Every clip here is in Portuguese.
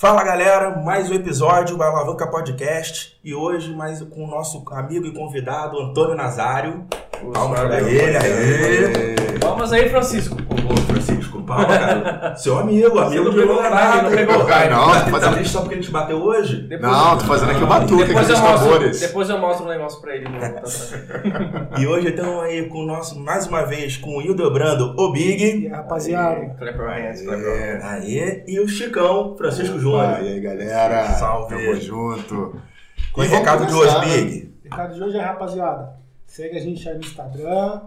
Fala galera, mais um episódio do Alavanca Podcast e hoje mais com o nosso amigo e convidado Antônio Nazário. Palmas pra ele, aê. Palmas aí, Francisco, palma, cara. Seu amigo, amigo não de pegou o data. não pegou o raio. Não, tô Tá fazendo, triste só porque ele te bateu hoje? Depois, não, tô fazendo aqui o batuque aqui depois, dos eu mostro, tambores. depois eu mostro um negócio pra ele. E hoje estamos aí com o nosso, mais uma vez, com o Hildebrando, o Big. E aí, rapaziada, clap your hands. Aê, e o Chicão, Francisco Opa, Júnior. E aí, galera? Salve. Tamo junto. Com o E vamos recado de hoje, né? Big. o recado de hoje é, rapaziada, segue a gente aí no Instagram,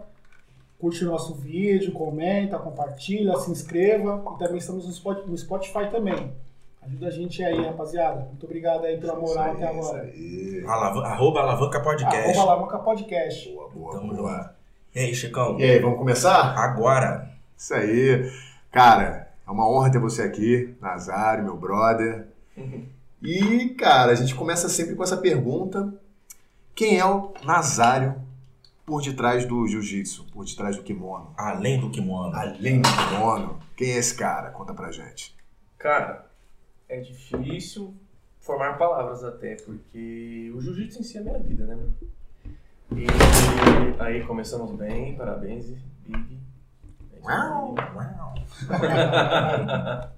curte o nosso vídeo, comenta, compartilha, se inscreva e também estamos no Spot- no Spotify também. Ajuda a gente aí, rapaziada. Muito obrigado aí pela moral até aí, isso agora. aí. Alav- Arroba Alavanca Podcast. Arroba Alavanca Podcast. Boa, boa, Tamo boa. junto. E aí, Chicão? E aí, vamos começar? Agora. Isso aí. Cara, é uma honra ter você aqui, Nazário, meu brother. E, cara, a gente começa sempre com essa pergunta: quem é o Nazário por detrás do jiu-jitsu, por detrás do kimono? Além do kimono. Além do kimono, quem é esse cara? Conta pra gente. Cara, é difícil formar palavras até, porque o jiu-jitsu em si é minha vida, né, mano? E aí começamos bem, parabéns, Big. Uau. Uau.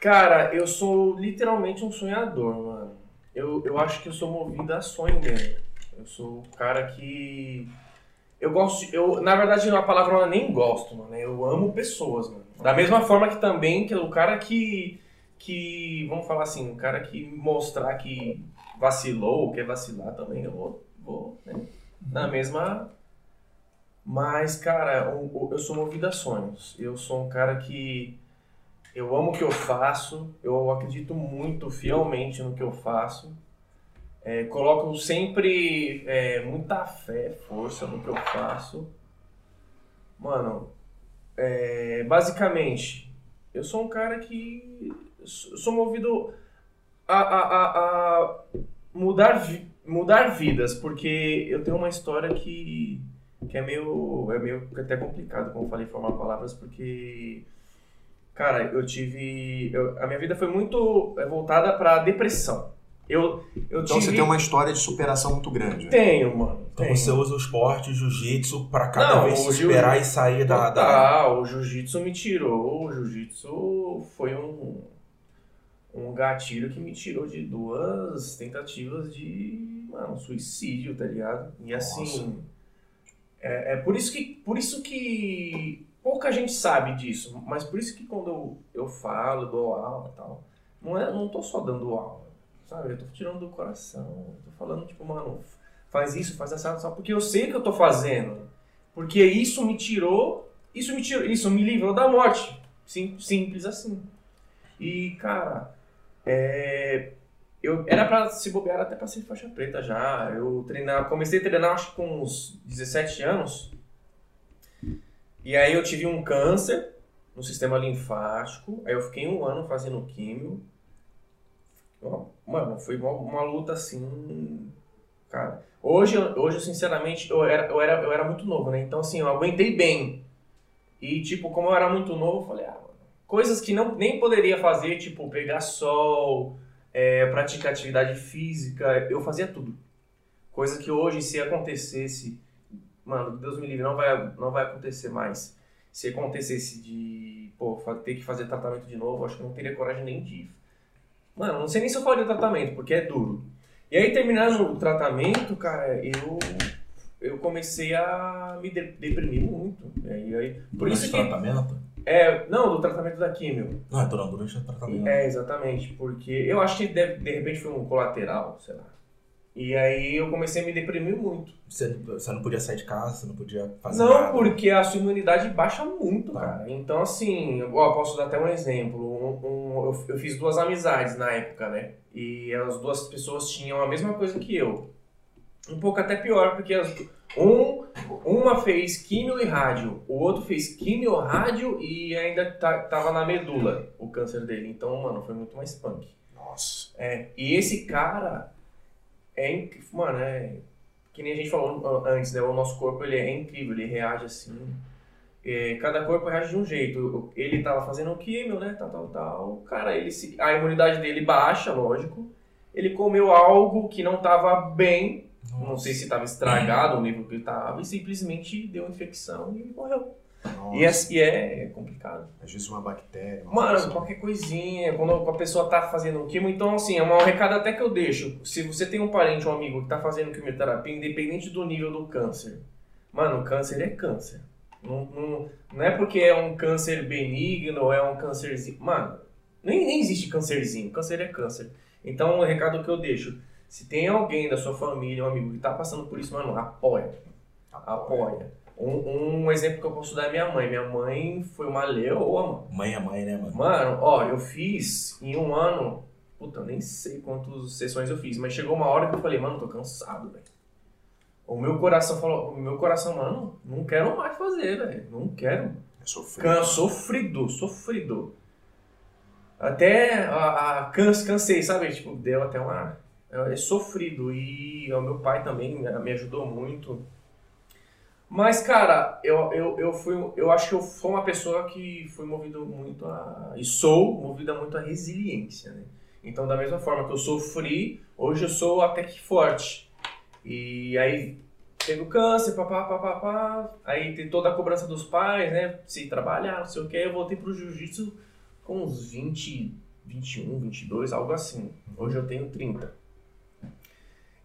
Cara, eu sou literalmente um sonhador, mano. Eu, eu acho que eu sou movido a sonho mesmo. Eu sou o cara que. Eu gosto. Eu, na verdade, a palavra eu nem gosto, mano. Eu amo pessoas, mano. Da mesma forma que também que o cara que. que vamos falar assim, o cara que mostrar que vacilou ou quer vacilar também, eu vou. vou né? Na mesma. Mas, cara, eu, eu sou movido a sonhos. Eu sou um cara que. Eu amo o que eu faço, eu acredito muito fielmente no que eu faço. É, coloco sempre é, muita fé, força no que eu faço. Mano, é, basicamente, eu sou um cara que sou movido a, a, a, mudar, mudar vidas, porque eu tenho uma história que, que é meio, é meio até complicado, como eu falei, formar palavras, porque Cara, eu tive. eu- a minha vida foi muito voltada pra depressão. Eu, eu Então tive. você tem uma história de superação muito grande. Tenho, mano. Então tenho. você usa o esporte, o jiu-jitsu, pra cada Não, vez se jiu- superar e sair da. da... Total, o jiu-jitsu me tirou. O jiu-jitsu foi um, um gatilho que me tirou de duas tentativas de, mano, suicídio, tá ligado? E assim. É, é por isso que. Por isso que. Pouca gente sabe disso, mas por isso que quando eu, eu falo, dou aula e tal, não, é, não tô só dando aula, sabe? Eu tô tirando do coração, tô falando, tipo, mano, faz isso, faz essa, só porque eu sei o que eu tô fazendo. Porque isso me tirou, isso me tirou, isso me livrou da morte. Sim, simples assim. E, cara, é, eu era pra se bobear até pra ser faixa preta já. Eu treinar, comecei a treinar acho que com uns 17 anos. E aí eu tive um câncer no sistema linfático. Aí eu fiquei um ano fazendo químio. Mano, foi uma, uma luta assim, cara. Hoje, hoje sinceramente, eu era, eu, era, eu era muito novo, né? Então, assim, eu aguentei bem. E, tipo, como eu era muito novo, eu falei, ah, mano, coisas que não, nem poderia fazer, tipo, pegar sol, é, praticar atividade física, eu fazia tudo. Coisa que hoje, se acontecesse, mano, Deus me livre, não vai, não vai acontecer mais. Se acontecesse de, pô, ter que fazer tratamento de novo, acho que não teria coragem nem de ir. Mano, não sei nem se eu faria tratamento, porque é duro. E aí, terminando o tratamento, cara, eu, eu comecei a me de- deprimir muito. E aí, aí- por Durante isso o que. tratamento? É, não, do tratamento da químio. Não, é durante durante o tratamento. É, exatamente. Porque eu acho que deve- de repente foi um colateral, sei lá. E aí eu comecei a me deprimir muito. Você, você não podia sair de casa, você não podia fazer Não, nada. porque a sua imunidade baixa muito, Tá. cara. Então, assim, eu ó, posso dar até um exemplo. Um- um- eu, eu fiz duas amizades na época, né? E as duas pessoas tinham a mesma coisa que eu. Um pouco até pior, porque as- um, uma fez químio e rádio, o outro fez químio, rádio e ainda tá, tava na medula o câncer dele. Então, mano, foi muito mais punk. Nossa. É, e esse cara é inc- mano, é que nem a gente falou antes, né? O nosso corpo ele é incrível, ele reage assim. é, cada corpo reage de um jeito. Ele tava fazendo o químio, né? Tal, tal, tal. Cara, ele se, a imunidade dele baixa, lógico. Ele comeu algo que não tava bem. Não sei se estava estragado o nível que ele tava. E simplesmente deu infecção e morreu. E é, e é complicado. Às vezes uma bactéria. uma Mano, coisa. qualquer coisinha, quando a pessoa tá fazendo um quimo, então assim, é um recado até que eu deixo. Se você tem um parente, um amigo que tá fazendo quimioterapia, independente do nível do câncer, mano, câncer é câncer. Não, não, não é porque é um câncer benigno ou é um câncerzinho. Mano, nem, nem existe câncerzinho, câncer é câncer. Então o recado que eu deixo, se tem alguém da sua família, um amigo que tá passando por isso, mano, apoia. Apoia. Um, um exemplo que eu posso dar é minha mãe. Minha mãe foi uma leoa, mano. Mãe é mãe, né, mano? Mano, ó, eu fiz em um ano. Puta, eu nem sei quantas sessões eu fiz, mas chegou uma hora que eu falei, mano, tô cansado, velho. O meu coração falou, o meu coração, mano, não quero mais fazer, velho. Não quero. É sofrido. Can, sofrido, sofrido. Até a, a canse, cansei, sabe? Tipo, deu até uma. É sofrido. E o meu pai também me me ajudou muito. Mas, cara, eu, eu, eu fui. Eu acho que eu fui uma pessoa que fui movido muito a. E sou movida muito à resiliência, né? Então, da mesma forma que eu sofri, hoje eu sou até que forte. E aí teve o câncer, papá, papá, papá. Aí tem toda a cobrança dos pais, né? Se trabalhar, não sei o que. Eu voltei pro jiu-jitsu com uns 20, 21, 22, algo assim. Hoje eu tenho 30.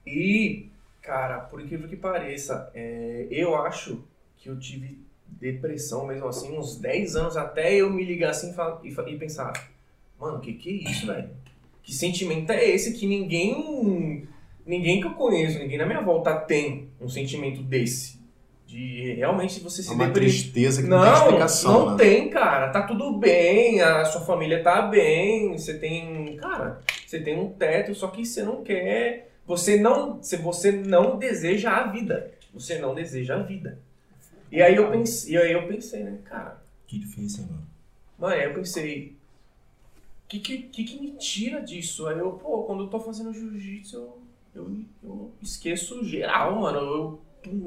E, cara, por incrível que pareça, é, eu acho que eu tive depressão mesmo assim, uns 10 anos até eu me ligar assim e e, pensar: mano, o que, que é isso, velho? Que sentimento é esse que ninguém. Ninguém que eu conheço, ninguém na minha volta tem um sentimento desse. De realmente você se É uma tristeza que não, Não, tem explicação, não né? tem, cara. Tá tudo bem, a sua família tá bem, você tem, cara, você tem um teto, só que você não quer, você não, se você não deseja a vida. Você não deseja a vida. E aí eu pensei, e aí eu pensei, né, cara, Que difícil, mano. mano, aí eu pensei, que que, que que me tira disso? Aí eu, pô, quando eu tô fazendo jiu-jitsu, eu, eu, eu esqueço geral, mano. Eu,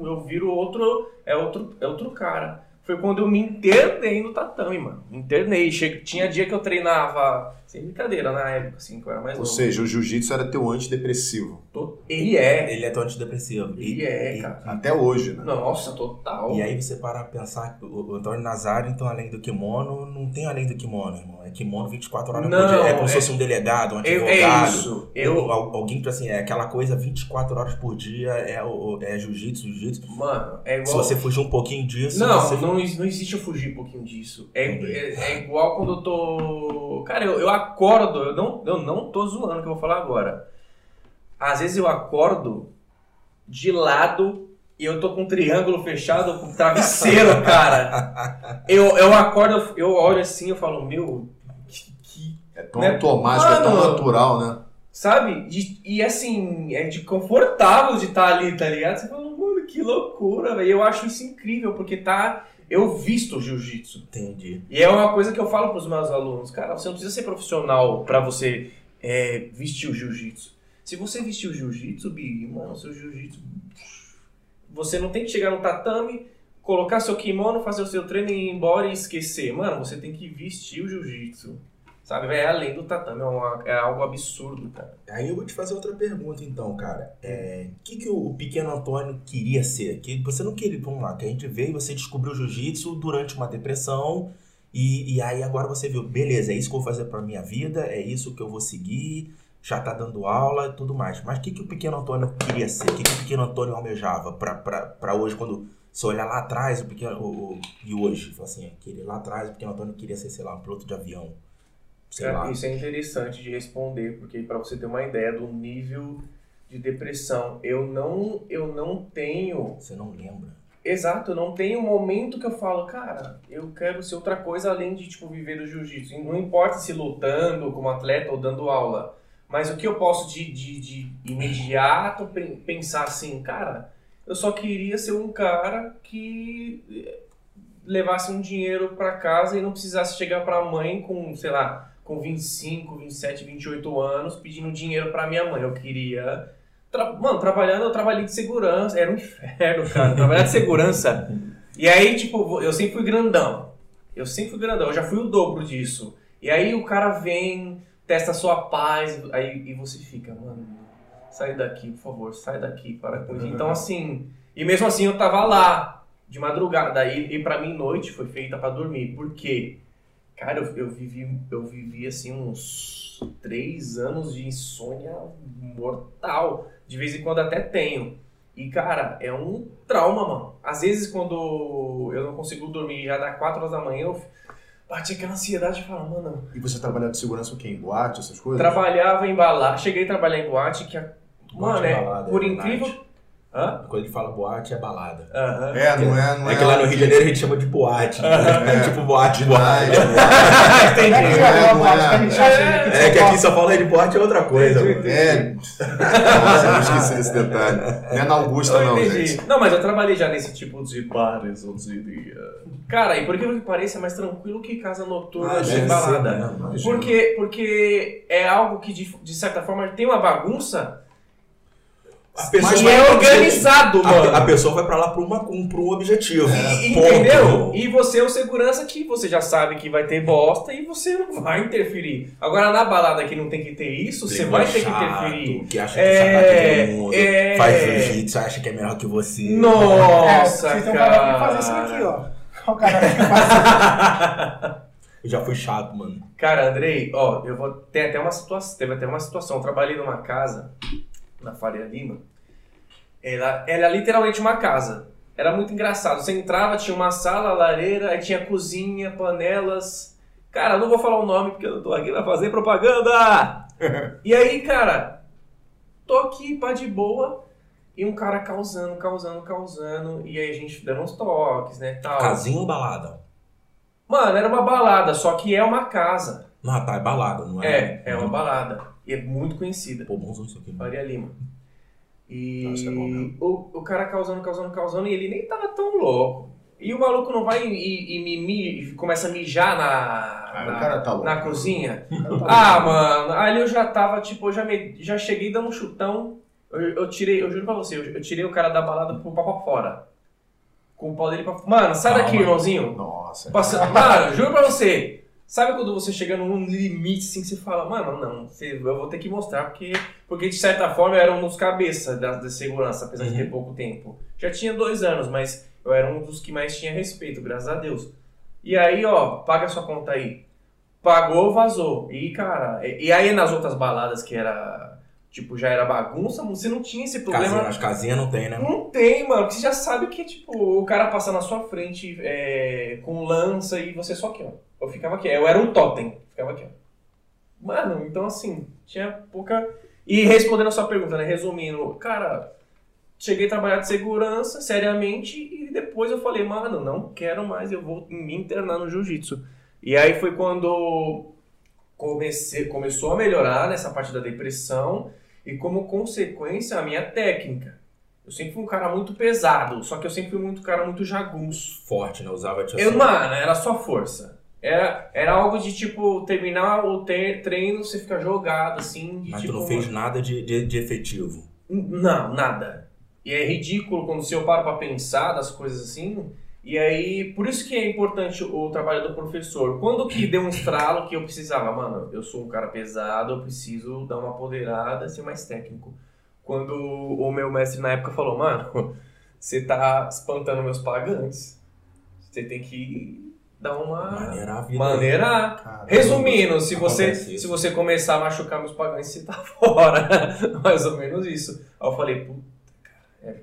eu viro outro, é outro, é outro cara. Foi quando eu me internei no tatame, mano. Me internei. Che- Tinha dia que eu treinava, sem brincadeira, na época, assim, que eu era mais Ou novo. seja, o jiu-jitsu era teu antidepressivo. Tô- Ele é. Ele é tão antidepressivo. Ele E- é, cara. Até hoje, né? Nossa, total. E aí você para pra pensar que o Antônio Nazário, então, além do kimono, não tem além do kimono, irmão. É kimono 24 horas Não, por dia. É como se é- fosse um delegado, um Eu- advogado. é isso. Eu, Al- Alguém que, assim, é aquela coisa 24 horas por dia, é, o- é jiu-jitsu, jiu-jitsu. mano, é igual. Se você fugir um pouquinho disso, Não, você... não, ex- não existe eu fugir um pouquinho disso. É, é, é igual quando eu tô. Cara, eu, eu acordo, eu não, eu não tô zoando o que eu vou falar agora. Às vezes eu acordo de lado e eu tô com um triângulo fechado com travesseiro, cara. Eu, eu acordo, eu olho assim eu falo, meu, que, que É tão Né? automático, é tão Mano. natural, né? Sabe? De- e assim, é de confortável de estar ali, tá ligado? Você fala, mano, que loucura, velho. Eu acho isso incrível, porque tá. Eu visto o jiu-jitsu. Entendi. E é uma coisa que eu falo pros meus alunos, cara, você não precisa ser profissional pra você é, vestir o jiu-jitsu. Se você vestir o jiu-jitsu, Big, mano, seu jiu-jitsu. Você não tem que chegar no tatame, colocar seu kimono, fazer o seu treino e ir embora e esquecer. Mano, você tem que vestir o jiu-jitsu. Sabe? É além do tatame, é, uma- é algo absurdo, cara. Aí eu vou te fazer outra pergunta, então, cara. É, O que, que o pequeno Antônio queria ser? Que você não queria, vamos lá, que a gente veio você descobriu jiu-jitsu durante uma depressão e, e aí agora você viu, beleza, é isso que eu vou fazer pra minha vida, é isso que eu vou seguir, já tá dando aula e tudo mais. Mas o que, que o pequeno Antônio queria ser? O que, que o pequeno Antônio almejava pra, pra, pra hoje, quando você olhar lá atrás, o pequeno, o, o- e hoje, assim, aquele lá atrás, o pequeno Antônio queria ser, sei lá, um piloto de avião. Sei Cara, lá. Isso é interessante de responder, porque para você ter uma ideia do nível de depressão, eu não, eu não tenho. Você não lembra. Exato, eu não tenho um momento que eu falo, cara, eu quero ser outra coisa além de tipo viver do jiu-jitsu. E Não importa se lutando como atleta ou dando aula, mas o que eu posso de, de, de imediato pen- pensar assim, cara, eu só queria ser um cara que eh, levasse um dinheiro para casa e não precisasse chegar para a mãe com, sei lá, com 25, 27, 28 anos pedindo dinheiro para minha mãe. Eu queria Tra- Mano, trabalhando, eu trabalhei de segurança. Era um inferno, cara. Trabalhar de segurança E aí, tipo, eu sempre fui grandão. Eu sempre fui grandão, eu já fui o dobro disso. E aí o cara vem, testa a sua paz, aí e você fica, mano, sai daqui, por favor, sai daqui, para com isso. Então, assim, e mesmo assim eu tava lá, de madrugada, e, e pra mim noite foi feita pra dormir. Por quê? Cara, eu, eu vivi, eu vivi assim uns três anos de insônia mortal. De vez em quando até tenho. E, cara, é um trauma, mano. Às vezes, quando eu não consigo dormir, já dá 4 horas da manhã, eu bati aquela ansiedade e falo, mano. E você trabalhava de segurança o quê? Em boate, essas coisas? Trabalhava em balada. Cheguei a trabalhar em boate, que, a- mano, é é, balada, por é incrível. Hã? Quando ele fala boate, é balada. Aham. É, não é, não é. É que lá no Rio de Janeiro a gente chama de boate. É, tipo boate, boate. Night, entendi. É que é, é, é. que a gente acha que É que aqui só fala de boate é outra coisa. mano. É. Nossa, eu não esqueci desse detalhe. Não é na Augusta, não, entendi. gente. Não, mas eu trabalhei já nesse tipo de bares, eu diria. Cara, e por que que pareça é mais tranquilo que casa noturna Ah, de deve ser, balada? né? Porque, porque é algo que, de, de certa forma, tem uma bagunça A pessoa vai é organizado, objetivo. mano. A, a pessoa vai pra lá por, uma, um, por um objetivo. E- e- Ponto. entendeu? E você é o segurança que você já sabe que vai ter bosta e você não vai interferir. Agora, na balada que não tem que ter isso, você vai ter que interferir. Que acha que É, todo mundo é. faz jiu-jitsu, acha que é melhor que você. É, Nossa, vocês têm um cara que fazer isso aqui, ó. O cara que faz Eu já fui chato, mano. Cara, Andrei, ó, eu vou. Tem até uma situação. Teve até uma situação. Eu trabalhei numa casa, na Faria Lima. Ela, ela é literalmente uma casa. Era muito engraçado. Você entrava, tinha uma sala, lareira, aí tinha cozinha, panelas. Cara, não vou falar o nome porque eu não tô aqui pra fazer propaganda! e aí, cara, tô aqui, pá de boa. E um cara causando, causando, causando. E aí a gente dando uns toques, né? Tal. Casinha ou balada? Mano, era uma balada, só que é uma casa. Não, tá, é balada, não é? É, é uma balada. E é muito conhecida. Pô, bonzão isso aqui. mano. Faria Lima. E Nossa, é bom mesmo. o, o cara causando, causando, causando, e ele nem tava tão louco. E o maluco não vai e, e, me- mi- e começa a mijar na, Ah, na, tá na cozinha. tá Ah, mano, ali eu já tava, tipo, eu já, me, já cheguei dando um chutão. Eu, eu tirei, eu juro pra você, eu, eu tirei o cara da balada pro pau pra fora. Com o pau dele pra Mano, sai Calma. daqui, irmãozinho. Nossa. Passa- Mano, juro pra você. Sabe quando você chega num limite assim que você fala, mano, não, eu vou ter que mostrar, porque, porque de certa forma eu era um dos cabeças da, da segurança, apesar de Uhum. ter pouco tempo. Já tinha dois anos, mas eu era um dos que mais tinha respeito, graças a Deus. E aí, ó, paga sua conta aí. Pagou, vazou. E, cara, e, e aí nas outras baladas que era, tipo, já era bagunça, você não tinha esse problema. Casinha, as casinhas não tem, né? Não tem, mano, porque você já sabe que, tipo, o cara passa na sua frente é, com lança e você só aqui, ó. Eu ficava aqui, eu era um totem, ficava aqui, ó. Mano, então assim, tinha pouca. E respondendo a sua pergunta, né? Resumindo, cara, cheguei a trabalhar de segurança, seriamente, e depois eu falei, mano, não quero mais, eu vou me internar no jiu-jitsu. E aí foi quando comecei, começou a melhorar nessa parte da depressão e como consequência a minha técnica. Eu sempre fui um cara muito pesado, só que eu sempre fui muito cara muito jagunço. Forte, né? Usava tia Eu, mano, era só força. Era, era algo de tipo, terminar o treino, você fica jogado assim. De, Mas tipo, tu não fez nada de, de, de efetivo. Não, nada. E é ridículo quando eu paro pra pensar das coisas assim. E aí, por isso que é importante o trabalho do professor. Quando que deu um estralo que eu precisava, mano, eu sou um cara pesado, eu preciso dar uma poderada, ser mais técnico. Quando o meu mestre na época falou, mano, você tá espantando meus pagantes. Você tem que dar uma Maneirar a vida. maneirar. Caramba. Resumindo, se você, isso. se você começar a machucar meus pagães, você tá fora. Mais ou menos isso. Aí eu falei, puta, cara, é,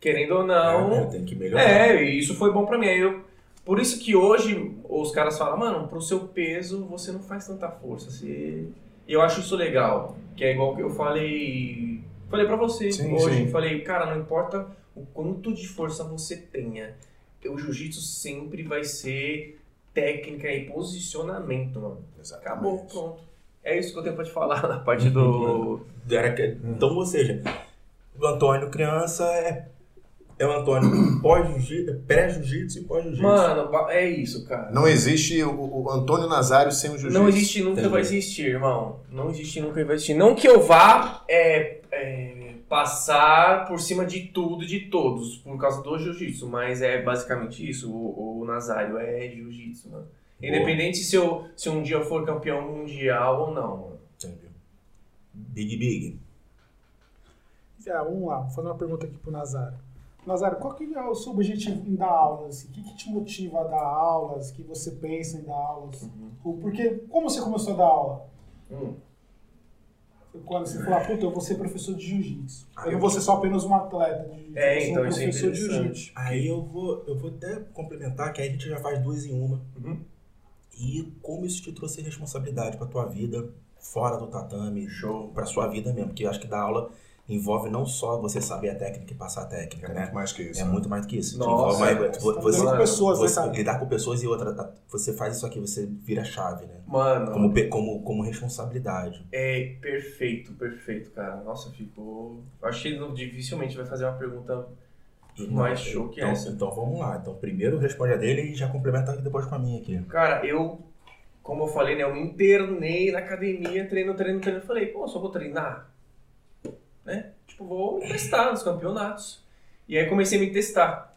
querendo ou É, não. né? Tem que melhorar. É, e isso foi bom pra mim. Aí eu, por isso que hoje os caras falam, mano, pro seu peso você não faz tanta força. Você... Eu acho isso legal. Que é igual que eu falei. Falei pra você Sim, hoje. sim. Falei, cara, não importa o quanto de força você tenha. O jiu-jitsu sempre vai ser técnica e posicionamento, mano. Exatamente. Acabou, pronto. É isso que eu tenho pra te falar na parte do. Então, ou seja, o Antônio criança é é o Antônio pós-jiu-jitsu, pré-jiu-jitsu e pós-jiu-jitsu. Mano, é isso, cara. Não existe o, o Antônio Nazário sem o jiu-jitsu. Não existe, nunca vai existir, irmão. Não existe, nunca vai existir. Não que eu vá é, é, passar por cima de tudo e de todos por causa do jiu-jitsu, mas é basicamente isso. O, o Nazário é jiu-jitsu, mano. Independente se, eu, se um dia eu for campeão mundial ou não, mano. Entendi. Big Big. Ah, vamos lá, vou fazer uma pergunta aqui pro Nazário. Nazário, qual que é o seu objetivo em dar aulas? O que, que te motiva a dar aulas? O que você pensa em dar aulas? O- Porque, como você começou a dar aula? Hum. Quando você falou, ah, puta, eu vou ser professor de jiu-jitsu. Ah, Eu não vou ser só apenas um atleta de jiu-jitsu. É, eu então um isso é professor de interessante. jiu-jitsu. Aí eu vou, eu vou até complementar que aí a gente já faz duas em uma. Uhum. E como isso te trouxe responsabilidade pra tua vida, fora do tatame, Show. pra sua vida mesmo. Porque eu acho que dar aula envolve não só você saber a técnica e passar a técnica, É né? muito mais que isso. É né? muito mais do que isso. Nossa, envolve mais- é, vo- Você você, com pessoas, né, você- cara? lidar com pessoas e outra. Você faz isso aqui, você vira chave, né? Mano, Como, como, como responsabilidade. é perfeito, perfeito, cara. Nossa, ficou. Acho que ele não- dificilmente vai fazer uma pergunta Mais show que então, essa. Então vamos lá. Então primeiro responde a dele e já complementa depois com a minha aqui. Cara, eu, como eu falei, né, eu me internei na academia, treino, treino, treino. Eu falei, pô, só vou treinar, né? Tipo, vou me testar nos campeonatos. E aí comecei a me testar.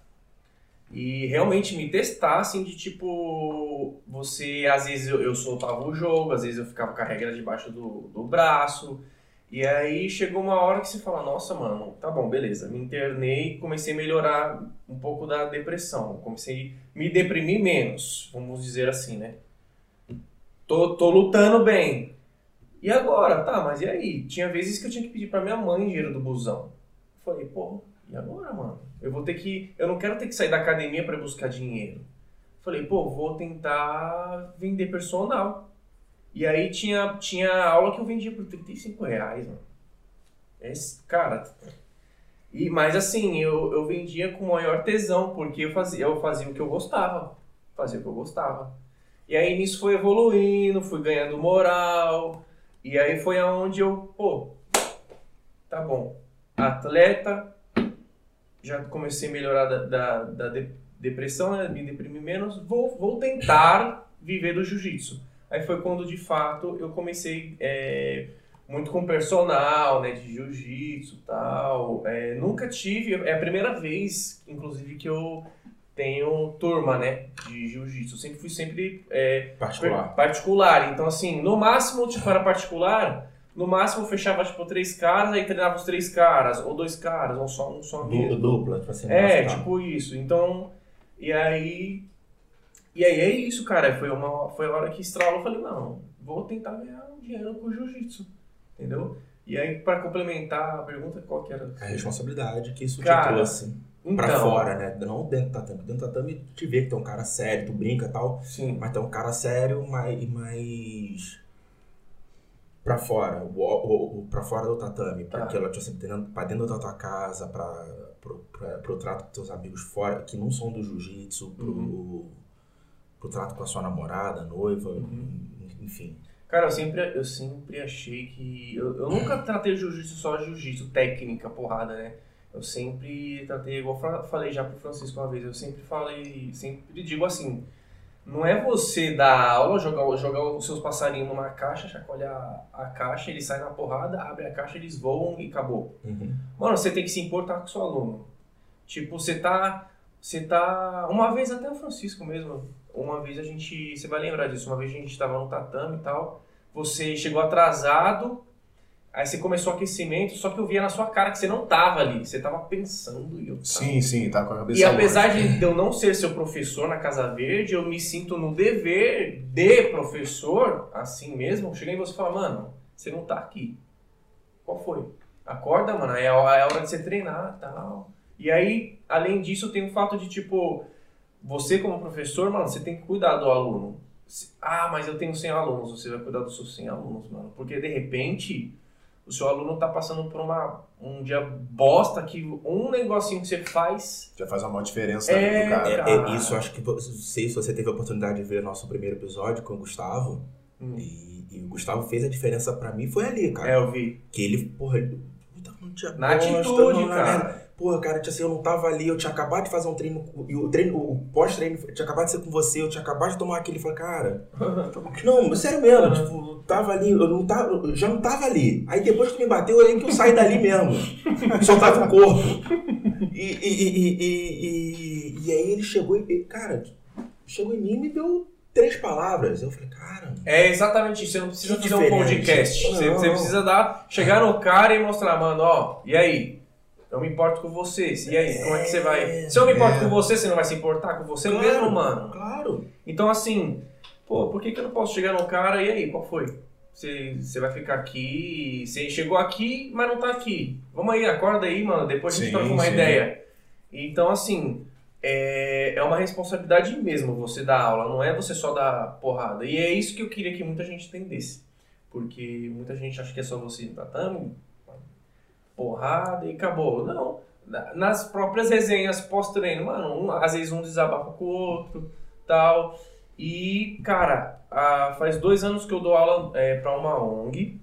E realmente me testar, assim, de tipo, você, às vezes eu, eu soltava o jogo, às vezes eu ficava com a regra debaixo do, do braço. E aí chegou uma hora que você fala, nossa, mano, tá bom, beleza. Me internei, comecei a melhorar um pouco da depressão. Comecei a me deprimir menos, vamos dizer assim, né? Tô, tô lutando bem. E agora? Tá, mas e aí? Tinha vezes que eu tinha que pedir pra minha mãe dinheiro do busão. Falei, pô, e agora, mano? Eu vou ter que. Eu não quero ter que sair da academia ir buscar dinheiro. Falei, pô, vou tentar vender personal. E aí tinha, tinha aula que eu vendia por 35 reais, mano. Esse, cara. E, mas assim, eu, eu vendia com maior tesão, porque eu fazia, eu fazia o que eu gostava. Fazia o que eu gostava. E aí nisso foi evoluindo, fui ganhando moral. E aí foi aonde eu, pô, tá bom. Atleta, já comecei a melhorar da, da, da de- depressão, né? me deprimir menos. Vou, vou tentar viver do jiu-jitsu. Aí foi quando de fato eu comecei é, muito com personal, né, de jiu-jitsu e tal. É, nunca tive, é a primeira vez, inclusive, que eu tenho turma, né, de jiu-jitsu. Sempre fui sempre é, Particular. particular. Então, assim, no máximo, tipo, era particular, no máximo fechava, tipo, três caras, aí treinava os três caras, ou dois caras, ou só um só mesmo. Dupla, tipo assim. É, tipo isso. Então, e aí. E aí é isso, cara. Foi, uma, foi a hora que estralou. Eu falei, não, vou tentar ganhar um dinheiro com jiu-jitsu. Entendeu? E aí, pra complementar a pergunta, qual que era? A responsabilidade que isso Cara, te trouxe Então, pra fora, né? Não dentro do tatame. Dentro do tatame, te vê que tu é um cara sério, tu brinca e tal. Sim. Mas tu é um cara sério, mas. mais pra fora. O, o, o- pra fora do tatame. Tá. aquilo, tipo assim, dentro- pra dentro da tua casa, pra, pro, pra, pro trato com teus amigos fora, que não são do jiu-jitsu, pro, Uhum. pro trato com a sua namorada, noiva, Uhum. enfim. Cara, eu sempre, eu sempre achei que. Eu, eu nunca tratei jiu-jitsu só jiu-jitsu, técnica, porrada, né? Eu sempre tratei, igual falei já pro Francisco uma vez, eu sempre falei, sempre digo assim: não é você dar aula, jogar, jogar os seus passarinhos numa caixa, chacoalhar a caixa, eles saem na porrada, abre a caixa, eles voam e acabou. Uhum. Mano, você tem que se importar com o seu aluno. Tipo, você tá. Você tá. Uma vez até o Francisco mesmo. Uma vez a gente. Você vai lembrar disso. Uma vez a gente tava no tatame e tal. Você chegou atrasado. Aí você começou o aquecimento, só que eu via na sua cara que você não tava ali. Você tava pensando e eu tava. Sim, sim, tá com a cabeça E apesar de eu não ser seu professor na Casa Verde, eu me sinto no dever de professor, assim mesmo. Cheguei em você e falar, mano, você não tá aqui. Qual foi? Acorda, mano, é a é hora de você treinar e tal. E aí, além disso, tem o fato de, tipo, você como professor, mano, você tem que cuidar do aluno. Ah, mas eu tenho 100 alunos, você vai cuidar dos seus 100 alunos, mano. Porque, de repente, o seu aluno tá passando por uma, um dia bosta que um negocinho que você faz Já faz uma maior diferença na É, vida do cara. É, é isso, acho que sei se você teve a oportunidade de ver nosso primeiro episódio com o Gustavo. Hum. E, e o Gustavo fez a diferença pra mim, foi ali, cara. É, eu vi. Que ele, porra, ele- tinha Na bosta, atitude, não, na cara. merda. Pô, cara, tipo assim, eu não tava ali, eu tinha acabado de fazer um treino, e o treino, o pós-treino, tinha acabado de ser com você, eu tinha acabado de tomar aquele, falei, cara, não, sério mesmo, tipo, eu tava ali, eu não tava, eu já não tava ali. Aí depois que me bateu, eu lembro que eu saí dali mesmo. Só tava o corpo. E, e, e, e, e, aí ele chegou e, cara, chegou em mim e me deu três palavras. Eu falei, cara, É exatamente isso. Você não precisa fazer um podcast. Você, Não. você precisa dar, chegar no cara e mostrar, mano, ó, e aí? Eu me importo com você. E aí, como é que você vai. Se eu me importo É. com você, você não vai se importar com você Claro. mesmo, mano? claro. Então, assim, pô, por que, que eu não posso chegar no cara e aí, qual foi? Você, você vai ficar aqui, você chegou aqui, mas não tá aqui. Vamos aí, acorda aí, mano, depois a gente Sim, troca uma sim. ideia. Então, assim, é, é uma responsabilidade mesmo você dar aula, não é você só dar porrada. E é isso que eu queria que muita gente entendesse. Porque muita gente acha que é só você no tatame, porrada e acabou. Não. Na- Nas próprias resenhas pós-treino, mano, um- às vezes um desabafa com o outro, tal. E, cara, ah, faz dois anos que eu dou aula é, pra uma ONG.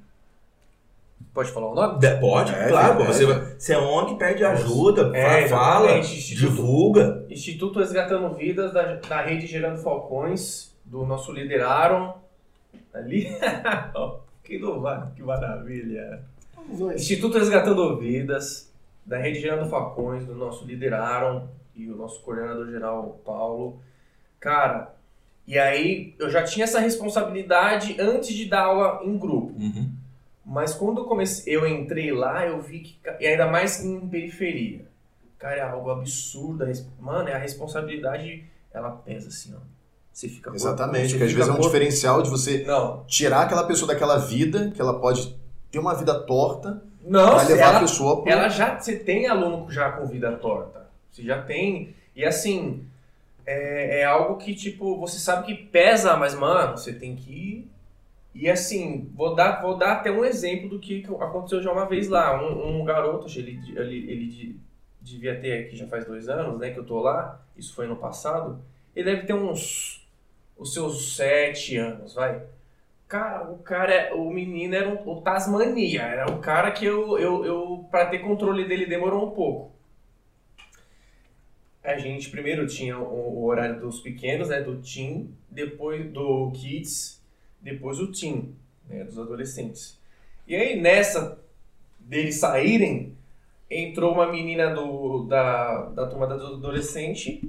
Pode falar o nome? De- Pode, É, claro. pô, é. Você, você é ONG, pede ajuda, É, fa- fala, Instituto- divulga. Instituto Resgatando Vidas da, da Rede Gerando Falcões, do nosso líder Aaron. Ali. que, do, que maravilha. Instituto Resgatando Vidas, da Rede Gerando Falcões, do nosso líder Aaron e o nosso coordenador geral Paulo. Cara, e aí eu já tinha essa responsabilidade antes de dar aula em grupo. Uhum. Mas quando eu comecei, eu entrei lá, eu vi que, e ainda mais em periferia. Cara, é algo absurdo. Mano, é a responsabilidade, ela pesa assim, ó. Você fica Exatamente, porque às vezes é um corpo- diferencial de você Não, tirar aquela pessoa daquela vida, que ela pode ter uma vida torta, não, pra levar a ela, pessoa pro... ela já, você tem aluno já com vida torta. Você já tem. E assim, é, é algo que, tipo, você sabe que pesa, mas, mano, você tem que. E assim, vou dar, vou dar até um exemplo do que aconteceu já uma vez lá. Um, um garoto, ele, ele, ele de- devia ter aqui já faz dois anos, né, que eu tô lá. Isso foi ano passado. Ele deve ter uns. Os seus sete anos, vai. Cara, o cara, o menino era um, o Tasmania, era o cara que eu, eu, eu, pra ter controle dele demorou um pouco. A gente primeiro tinha o, o horário dos pequenos, né, do teen, depois do kids, depois o teen, né, dos adolescentes. E aí nessa deles saírem, entrou uma menina do, da, da turma do adolescente,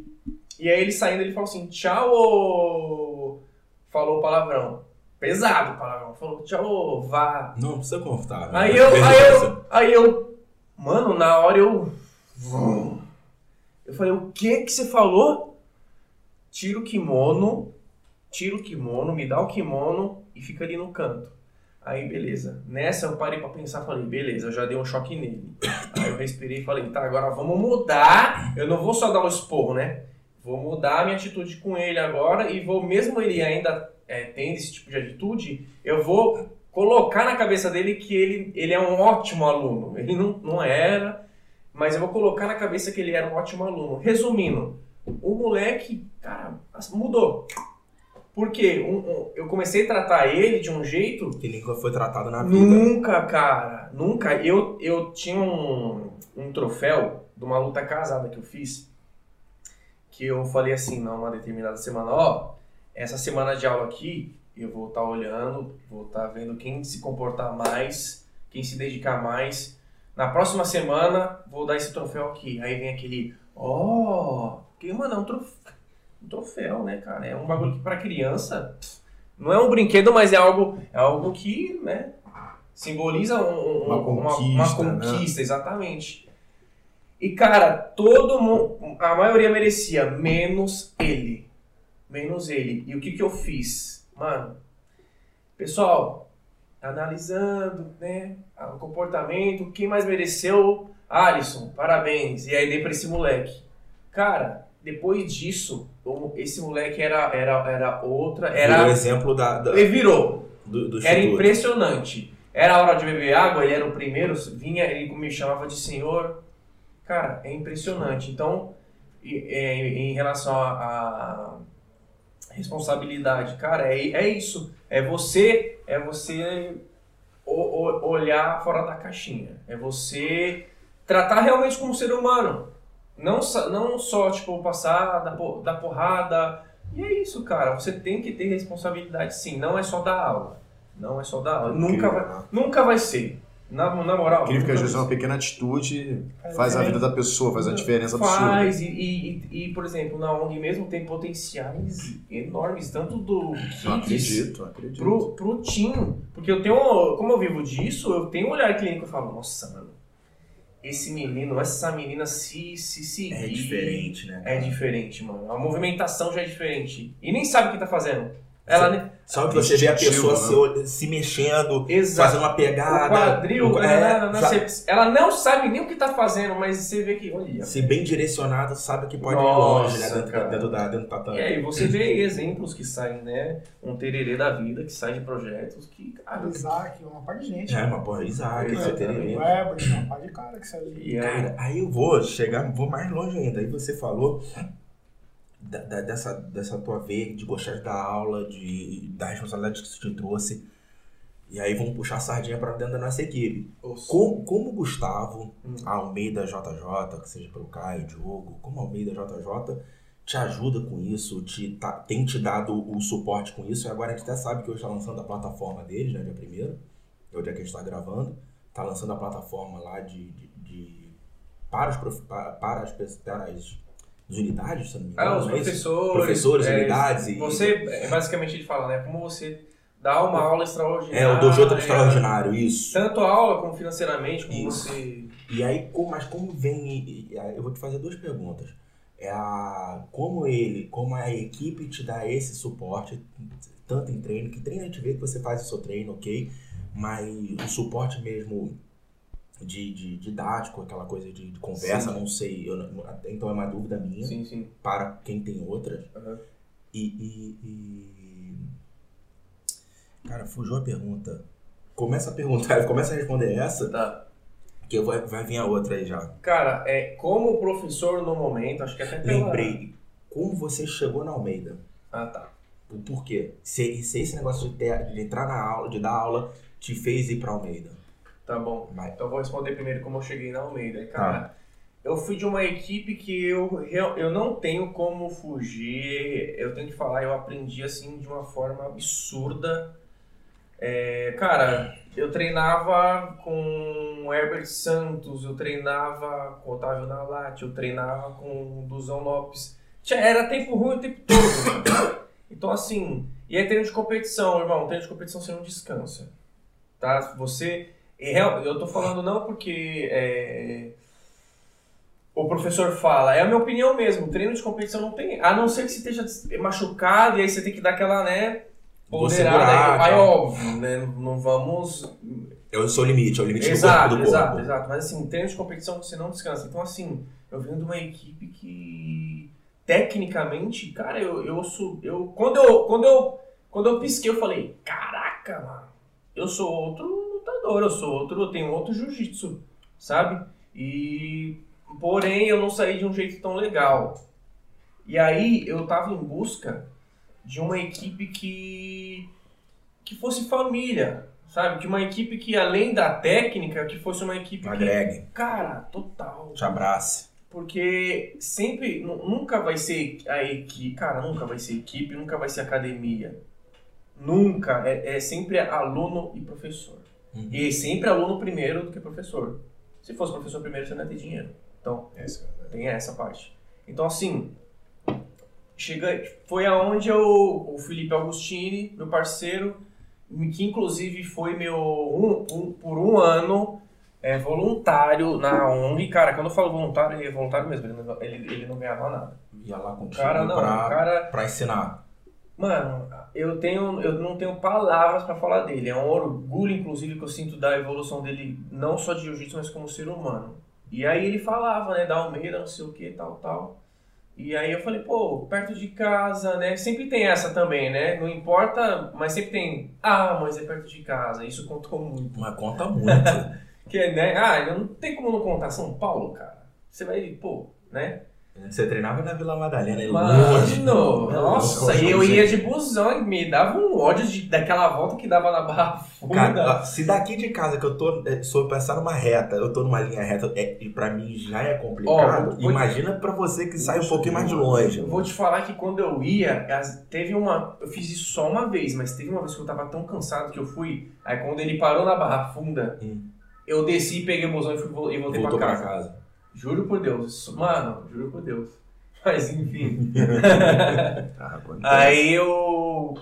e aí ele saindo, ele falou assim, tchau, falou palavrão. Pesado o palavrão. Falou, tchau, vá. Não, precisa confortável. Aí eu, aí eu, aí eu, mano, na hora eu, eu falei, o que que você falou? Tira o kimono, tira o kimono, me dá o kimono e fica ali no canto. Aí, beleza. Nessa eu parei pra pensar, falei, beleza, eu já dei um choque nele. Aí eu respirei e falei, tá, agora vamos mudar. Eu não vou só dar um esporro, né? Vou mudar a minha atitude com ele agora e vou, mesmo ele ainda é, tendo esse tipo de atitude, eu vou colocar na cabeça dele que ele, ele é um ótimo aluno. Ele não, não era, mas eu vou colocar na cabeça que ele era um ótimo aluno. Resumindo, o moleque, cara, mudou. Por quê? Um- um- eu comecei a tratar ele de um jeito Que nunca foi tratado na vida. Nunca, cara. Nunca. Eu, eu tinha um, um troféu de uma luta casada que eu fiz. Que eu falei assim, numa determinada semana, ó, essa semana de aula aqui, eu vou estar olhando, vou estar vendo quem se comportar mais, quem se dedicar mais. Na próxima semana, vou dar esse troféu aqui. Aí vem aquele, ó, que, mano, é um troféu, um troféu, né, cara? É um bagulho que pra criança não é um brinquedo, mas é algo, é algo que, né, simboliza um- um- Uma uma, conquista, uma né? conquista, exatamente. E cara, todo mundo, a maioria merecia, menos ele. Menos ele. E o que que eu fiz? Mano, pessoal, analisando, né, o comportamento, quem mais mereceu? Alisson, parabéns. E aí dei pra esse moleque. Cara, depois disso, esse moleque era, era, era outra, Era o exemplo da, da- Ele virou. do, do Era impressionante. Era a hora de beber água, ele era o primeiro, vinha, ele me chamava de senhor. Cara, é impressionante. Então, é, em relação à responsabilidade, cara, é, é isso. É você, é você olhar fora da caixinha. É você tratar realmente como ser humano. Não, só- não só, tipo, passar da, da porrada. E é isso, cara. Você tem que ter responsabilidade sim. Não é só dar aula. Não é só dar aula. Nunca Incrível, vai, né? nunca vai ser. Na, na moral. Incrível que às vezes uma pequena atitude Faz faz a vida da pessoa, faz a diferença absurda. Faz, e, e, e- por exemplo, na ONG mesmo tem potenciais enormes, tanto do kids acredito, não acredito. pro, pro team. Porque eu tenho, como eu vivo disso, eu tenho um olhar clínico e falo, nossa, mano, esse menino, essa menina se, se seguir... É diferente, né? É diferente, mano. A movimentação já é diferente. E nem sabe o que tá fazendo. Ela. Só que você vê a pessoa né? se, se mexendo, Exato. fazendo uma pegada. O quadril, o- né, é, né, né, sa- você- ela não sabe nem o que tá fazendo, mas você vê que, olha, se bem direcionado, sabe que pode Nossa, ir longe, né? Dentro, cara. dentro, da, dentro do tatame. E aí você vê exemplos que saem, né? Um tererê da vida que sai de projetos que, cara. Isaac, uma parte de gente. É, mas porra, Isaac, É, teria. Weber, uma parte de cara que saiu. E Cara, aí eu vou chegar, vou mais longe ainda. Aí você falou da- da- dessa, dessa tua veia de gostar dar aula, de, da responsabilidade que isso te trouxe. E aí vamos puxar a sardinha pra dentro da nossa equipe. Como, como o Gustavo, Hum. a Almeida JJ, que seja pelo Caio, Diogo, como a Almeida JJ te ajuda com isso, te, tá- tem te dado o suporte com isso. E agora a gente até sabe que hoje está lançando a plataforma deles, né, dia primeiro, é o dia que a gente está gravando. Está lançando a plataforma lá de, de, de- para, os, prof- para, para as, para as, unidades, se não me engano. Ah, os é professores. Professores, é, unidades e- Você, é, basicamente, ele fala, né? Como você dá uma aula extraordinária. É, o Dojo é, Extraordinário, isso. Tanto a aula como financeiramente, como Isso. você. E aí, mas como vem. Eu vou te fazer duas perguntas. É a, como ele, como a equipe te dá esse suporte, tanto em treino, que treino a gente vê que você faz o seu treino, ok, mas o suporte mesmo de, de didático, aquela coisa de, de conversa, não sei, eu então é uma dúvida minha, Sim, sim. para quem tem outras. Aham. E, e- e- Cara, fugiu a pergunta. Começa a perguntar, começa a responder essa, Tá. que vai, vai vir a outra aí já. Cara, é, como professor no momento, acho que até. Lembrei, como você chegou na Almeida? Ah, tá. O porquê? Se, se esse negócio de, ter- de entrar na aula, de dar aula, te fez ir pra Almeida? Tá bom. Vai. Então eu vou responder primeiro como eu cheguei na Almeida. Cara, eu fui de uma equipe que eu, eu não tenho como fugir. Eu tenho que falar, eu aprendi assim de uma forma absurda. É, cara, eu treinava com o Herbert Santos, eu treinava com o Otávio Nalate, eu treinava com o Duzão Lopes. Era tempo ruim o tempo todo. mano. Então, assim, e aí treino de competição, irmão, treino de competição você não descansa. Tá? Você. Eu tô falando não porque é, o professor fala, é a minha opinião mesmo. Treino de competição não tem. A não ser que você esteja machucado e aí você tem que dar aquela, né? Ponderada. segurar, Aí, óbvio, né? Não vamos É o seu limite, é o limite exato, do corpo do corpo. exato, exato. Mas assim, treino de competição você não descansa. Então, assim, eu venho de uma equipe que tecnicamente, cara, eu, eu sou. Eu, quando, eu, quando, eu, quando eu pisquei, eu falei, caraca, mano, eu sou outro lutador, eu sou outro, eu tenho outro jiu-jitsu, sabe? E porém eu não saí de um jeito tão legal. E aí eu tava em busca de uma equipe que que fosse família, sabe? De uma equipe que além da técnica, que fosse uma equipe que cara, total. te abrace. Porque sempre, nu- nunca vai ser a equipe, cara, nunca vai ser equipe, nunca vai ser academia. Nunca, é, é sempre aluno e professor. Uhum. E sempre aluno primeiro do que professor. Se fosse professor primeiro, você não ia ter dinheiro. Então, Esse, tem essa parte. Então, assim, chega, foi aonde eu, o Felipe Augustini, meu parceiro, que inclusive foi meu, um, um- por um ano, é, voluntário na ONG. Cara, quando eu falo voluntário, ele é voluntário mesmo, ele não, ele, ele não ganhava nada. Ia lá O contigo cara não, pra, o cara pra ensinar. Mano, eu tenho, eu não tenho palavras pra falar dele. É um orgulho, inclusive, que eu sinto da evolução dele, não só de jiu-jitsu, mas como ser humano. E aí ele falava, né, da Almeida, não sei o que, tal, tal. E aí eu falei, pô, perto de casa, né? Sempre tem essa também, né? Não importa, mas sempre tem. Ah, mas é perto de casa. Isso contou muito. Mas conta muito. Que, né? Ah, não tem como não contar São Paulo, cara. Você vai, pô, né? Você treinava na Vila Madalena, longe. Mano, nossa, e eu ia de busão e me dava um ódio de, daquela volta que dava na barra funda. Cara, se daqui de casa que eu tô, é, se eu passar numa reta, eu tô numa linha reta, é, e pra mim já é complicado, imagina pra você que sai um pouquinho mais de longe. Eu vou te falar que quando eu ia, teve uma. Eu fiz isso só uma vez, mas teve uma vez que eu tava tão cansado que eu fui. Aí quando ele parou na barra funda, Hum. eu desci, peguei o busão e, fui, e voltei Voltou pra pra casa. Juro por Deus. isso- Mano, juro por Deus. Mas enfim. Ah. Aí eu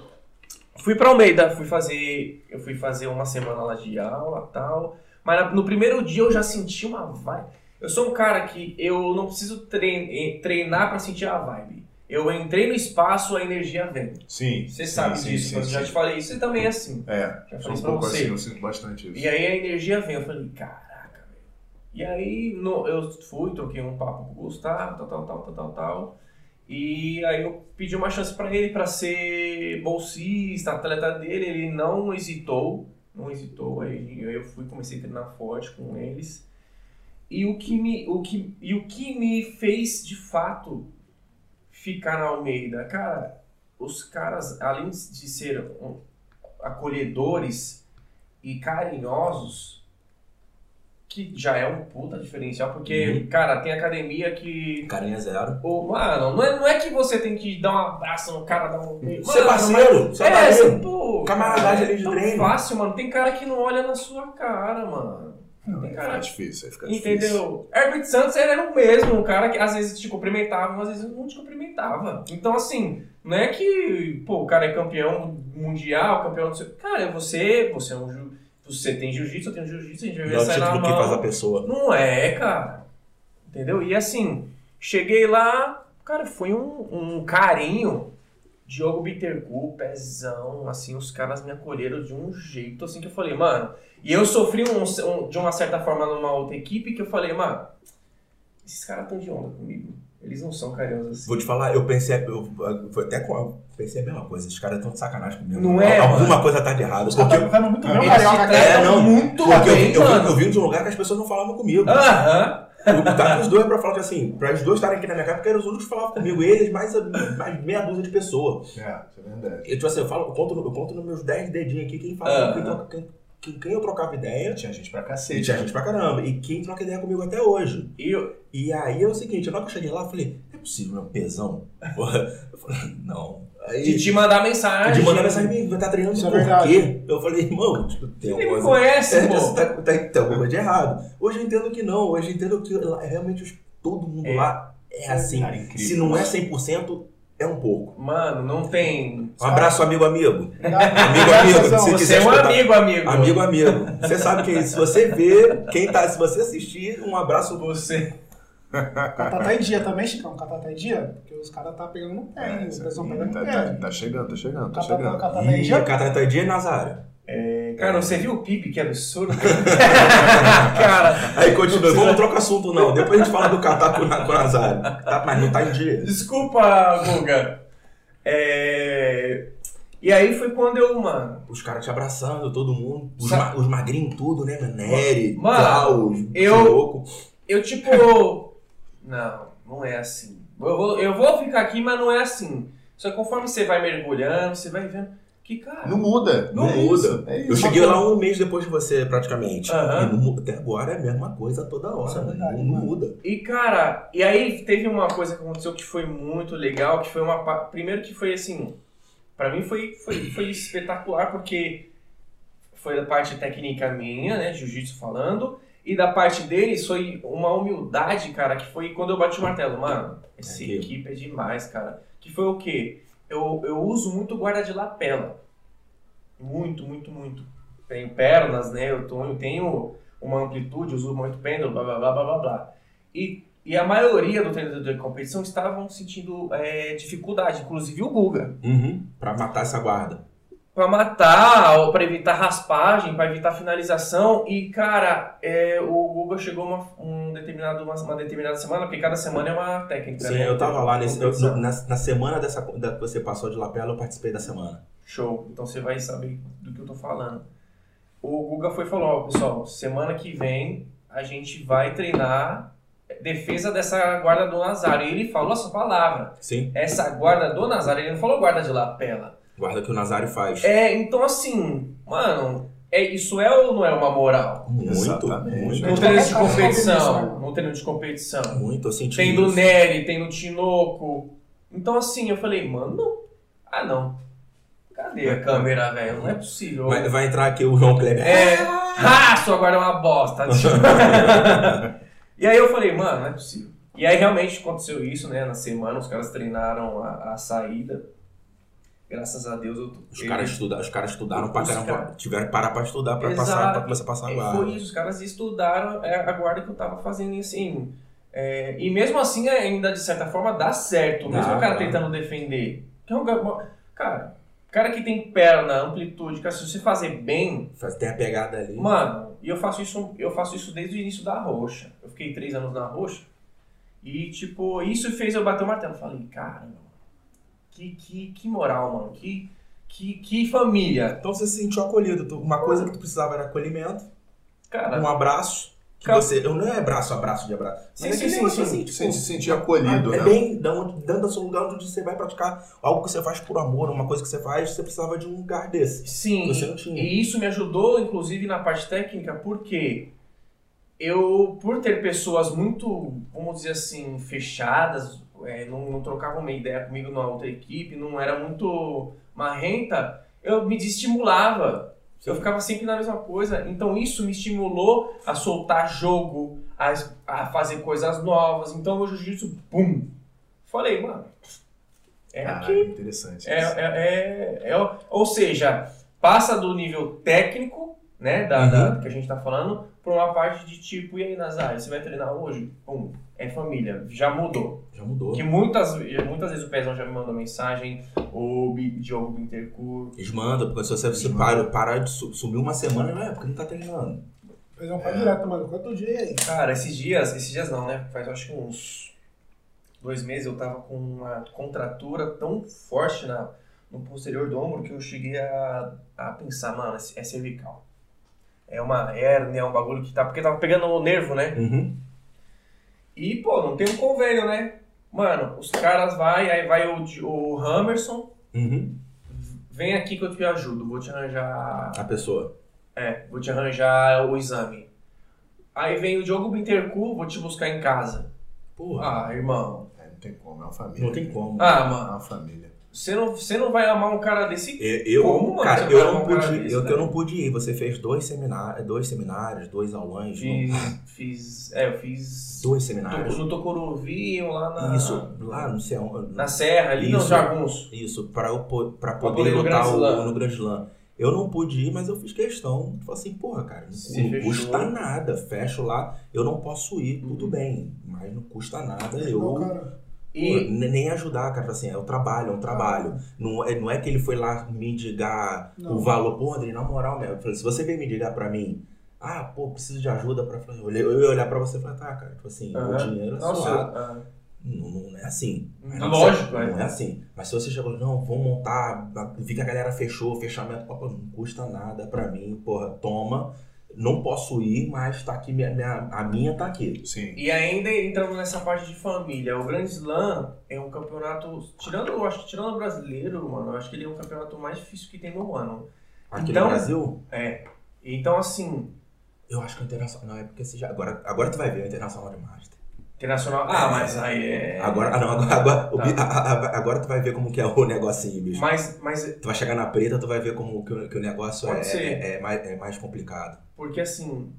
fui pra Almeida, fui fazer, eu fui fazer uma semana lá de aula, tal. Mas no primeiro dia eu já senti uma vibe. Eu sou um cara que eu não preciso eh, treinar pra sentir a vibe. Eu entrei no espaço, a energia vem. Sim. Você sim, sabe sim, disso, sim, eu já sim. te falei isso, você também é assim. É, Já falei um pouco você. assim, eu sinto bastante isso. E aí a energia vem, eu falei, velho. E aí no- eu fui, troquei um papo com o Gustavo, tal, tal, tal, tal, tal, tal. E aí eu pedi uma chance pra ele pra ser bolsista, atleta dele, ele não hesitou, não hesitou. Aí eu fui, comecei a treinar forte com eles. E o que me, o que, e o que me fez de fato ficar na Almeida, cara, os caras, além de ser acolhedores e carinhosos, que já é um puta diferencial, porque, cara, tem academia que. Carinha zero. Ô, mano, não é, não é que você tem que dar um abraço no cara, dar um. Mano, Ser parceiro, mas- ser é, parceiro. você, pô. Camaradagem ali de é treino. fácil, mano. Tem cara que não olha na sua cara, mano. Não, Tem cara fica difícil, aí fica difícil. Entendeu? Herbert Santos era o mesmo, um cara que às vezes te cumprimentava, mas às vezes não te cumprimentava. Então, assim, não é que, pô, o cara é campeão mundial, campeão do seu. Cara, você, você é um. Você tem jiu-jitsu, eu tenho jiu-jitsu, a gente vai é sair na título que mão. faz a pessoa. Não é, cara. Entendeu? E assim, cheguei lá, cara, foi um, um carinho. Diogo Bittercourt, pezão, assim, os caras me acolheram de um jeito, assim, que eu falei, mano. E eu sofri um- um- de uma certa forma numa outra equipe que eu falei, mano, esses caras estão de onda comigo. Eles não são carinhosos assim. Vou te falar, eu pensei, eu, foi até com eu pensei a mesma coisa, esses caras estão de sacanagem comigo. Não é, Alguma mano? coisa tá de errado. Os Porque, caras eu, estão muito bem, Eles carioca, É, não, muito porque eu, bem, vim- eu, vim- mano. eu vim de um lugar que as pessoas não falavam comigo. Aham. Eu tava com os dois pra falar que assim, pra os dois estarem aqui na minha casa, porque eram os únicos que falavam comigo. Eles, mais, mais meia dúzia de pessoas. É, isso é verdade. Eu, tipo assim, eu, falo, eu, conto, eu conto nos meus 10 dedinhos aqui quem fala, Aham. quem, troca- quem, quem, quem eu trocava ideia. Tinha gente pra E cacete. tinha gente pra caramba. E quem troca ideia comigo até hoje. E eu, E aí é o seguinte, na hora que eu cheguei lá, eu falei, não é possível, meu pesão. Eu falei, não. Aí, de te mandar mensagem. de mandar mensagem, me tá treinando Isso é por quê? Eu falei, irmão, tipo, tem Ele alguma me coisa. conhece, É, pô. tá, tá, tem alguma coisa de errado. Hoje eu entendo que não. Hoje eu entendo que realmente todo mundo É. lá é assim. Cara. Se não é 100%, é um pouco. Mano, não tem. Um abraço, amigo, amigo. Amigo, amigo. Se Você quiser é um escutar- amigo, amigo. Amigo, amigo. Você sabe que se você vê, quem tá, se você assistir, um abraço Você. Catá tá em dia também, Chicão? Catá tá em dia? Porque os caras tá pegando no pé? É, O pessoal tá, pegando no tá, pé. tá chegando, tá chegando, tá Catá tá chegando. catá tá em E dia? Catatandinha e Nazário. Cara, você viu o Pipe, que absurdo? cara, Aí continua, vamos trocar assunto não. Depois a gente fala do Catar com, o- Nazário. Tá, mas não tá em dia. desculpa, Guga. É... E aí foi quando eu, mano. Os caras te abraçando, todo mundo. Os, ma- os magrinhos tudo, né? Nery, Mano, Klaus, eu- louco. Eu, tipo. não, não é assim. Eu vou, eu vou ficar aqui, mas não é assim. Só que conforme você vai mergulhando, você vai vendo que, cara. Não muda. Não é muda. é Eu cheguei lá um mês depois de você, praticamente. E não até agora é a mesma coisa toda hora. É né? verdade, não, muda. E, cara, e aí teve uma coisa que aconteceu que foi muito legal, que foi uma. Primeiro que foi assim. Pra mim foi, foi, foi espetacular, porque foi da parte técnica minha, né? Jiu-jitsu falando. E da parte deles foi uma humildade, cara, que foi quando eu bati o martelo. Mano, essa É equipe é demais, cara. Que foi o quê? Eu, eu uso muito guarda de lapela. Muito, muito, muito. Tenho pernas, né? Eu, tô, eu tenho uma amplitude, uso muito pêndulo, blá blá blá blá blá blá. E, e a maioria do treinador de competição estavam sentindo é, dificuldade, inclusive o Guga. Uhum. Pra matar essa guarda. Pra matar, ou pra evitar raspagem, pra evitar finalização. E, cara, é, o Guga chegou uma, um determinado, uma, uma determinada semana, porque cada semana é uma técnica. Sim, né? eu tava lá nesse. eu- na, na semana dessa da, que você passou de lapela, eu participei da semana. Show. Então você vai saber do que eu tô falando. O Guga foi e falou, ó, pessoal, semana que vem a gente vai treinar defesa dessa guarda do Nazário. E ele falou essa palavra. Sim. Essa guarda do Nazário, ele não falou guarda de lapela. Guarda que o Nazário faz. É, então assim, mano, é, isso é ou não é uma moral? Muito, Exatamente. muito. No treino de competição. No treino de competição. Muito, eu senti Tem do isso. Nery, tem no Tinoco. Então assim, eu falei, mano, ah não. Cadê a câmera, velho? Não é possível. Vai, vai entrar aqui o João Kleber. É. Ah, sua guarda é uma bosta. e aí eu falei, mano, não é possível. E aí realmente aconteceu isso, né? Na semana, os caras treinaram a, a saída. Graças a Deus eu Os caras, estuda, os caras estudaram pra caramba. caras- Tiveram que parar pra estudar, pra, Exato. passar, pra começar a passar É, guarda. Foi isso, os caras estudaram é, a guarda que eu tava fazendo e assim. é, e mesmo assim, ainda de certa forma, dá certo, mesmo Dá, o cara dá. tentando defender. É cara, cara que tem perna, amplitude, cara, se você fazer bem, Faz- Tem a pegada ali. Mano, e eu faço isso, eu faço isso desde o início da roxa. Eu fiquei três anos na roxa. E, tipo, isso fez eu bater o martelo. Eu Falei, caramba, que, que, que moral, mano. Que, que, que família. Então você se sentiu acolhido. Uma coisa que tu precisava era acolhimento, Cara, um abraço. Que você, eu não é abraço, abraço de abraço. Sim, Mas sim, é aquele sim, negócio sim. assim, tipo, Se se sentir acolhido, é né? bem da onde- dentro do seu lugar onde você vai praticar algo que você faz por amor, uma coisa que você faz, você precisava de um lugar desse. sim. Você não tinha. E isso me ajudou, inclusive, na parte técnica, porque eu, por ter pessoas muito, vamos dizer assim, fechadas, é, não, não trocavam uma ideia comigo na outra equipe, não era muito marrenta, eu me desestimulava. Eu ficava sempre na mesma coisa. Então isso me estimulou a soltar jogo, a, a fazer coisas novas. Então o jiu-jitsu, pum! Falei, mano, é Caralho, aqui. interessante. É, isso. é, é, é- ou seja, passa do nível técnico, né, da, Uhum. da- que a gente tá falando, pra uma parte de tipo, e aí, Nazário, você vai treinar hoje? Pum, é família, já mudou. Já mudou. Que muitas, muitas vezes o Pezão já me mandou mensagem, o Bi- Diogo Bintercourt. Eles mandam, porque se você, você Eles para, de su- sumir uma semana, não é porque não tá treinando. Fazer um pai direto, mano. Quanto dia aí? Cara, esses dias, esses dias não, né? Faz acho que uns dois meses eu tava com uma contratura tão forte na, no posterior do ombro que eu cheguei a, a pensar, mano, é cervical. É uma hérnia, é um bagulho que tá. Porque tava pegando o nervo, né? Uhum. E, pô, não tem um convênio, né? Mano, os caras vai, aí vai o, o Hammerson, Uhum. vem aqui que eu te ajudo, vou te arranjar. A pessoa. É, vou te arranjar o exame. Aí vem o Diogo Bintercu, vou te buscar em casa. Porra. Ah, irmão. É, não tem como, é uma família. não tem como. Ah, É mano. uma família. Você não, você não vai amar um cara desse. Eu, eu- Como, mano, cara, eu não cara pude, desse, eu, né? eu não pude ir. Você fez dois seminários, dois seminários, dois aulões, Fiz. Fiz. É, eu fiz. dois seminários. No Tocuruvi, lá na. Isso, lá não sei onde. Na Serra, ali nos Isso. Jaguns. Isso, para eu pra Pra poder lutar Grand o- no Grand Slam. Eu não pude ir, mas eu fiz questão. Falei assim, porra, cara, não, Se não fechou. custa nada. Fecho lá, eu não posso ir, tudo Uhum. bem. Mas não custa nada eu Não, pô, E. n- nem ajudar, cara. Assim, é o trabalho, é um trabalho. Não é, não é que ele foi lá mendigar Não. o valor. Pô, André, na moral mesmo. Eu falei, se você vem mendigar pra mim, ah, pô, preciso de ajuda pra. Eu ia olhar pra você e falar, tá, cara, tipo assim, o Aham. dinheiro é Nossa, suado. ah, Não, não é assim. Mas não Lógico, Não, é. não é assim. Mas se você chegou, não, vamos montar, vi que a galera fechou, fechamento, pô, não custa nada pra mim, porra, toma. Não posso ir, mas tá aqui, minha, minha- a minha tá aqui. Sim. E ainda entrando nessa parte de família, o Grand Slam é um campeonato. Tirando, eu acho que tirando o brasileiro, mano, eu acho que ele é um campeonato mais difícil que tem no ano. Aqui Então- no Brasil, É. Então, assim, eu acho que o internacional, não, é porque você já, agora, agora tu vai ver o internacional de Master. Internacional. Ah, mas aí é. Agora, ah, não, agora, agora, o Tá. bi- a- a- agora tu vai ver como que é o negocinho, bicho. Mas, mas Tu vai chegar na preta, tu vai ver como que o, que o negócio é, é, é mais, é mais complicado. Porque assim,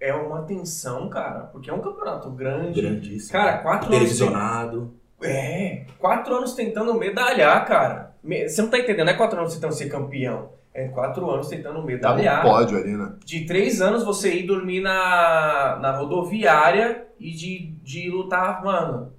é uma tensão, cara. Porque é um campeonato grande. Grandíssimo. Cara, quatro anos. Televisionado. É, quatro anos tentando medalhar, cara. Você não tá entendendo, não é quatro anos tentando ser campeão. É quatro anos tentando Tá no medalhar. pódio ali, né? De três anos você ir dormir na, na rodoviária e de, de lutar, mano,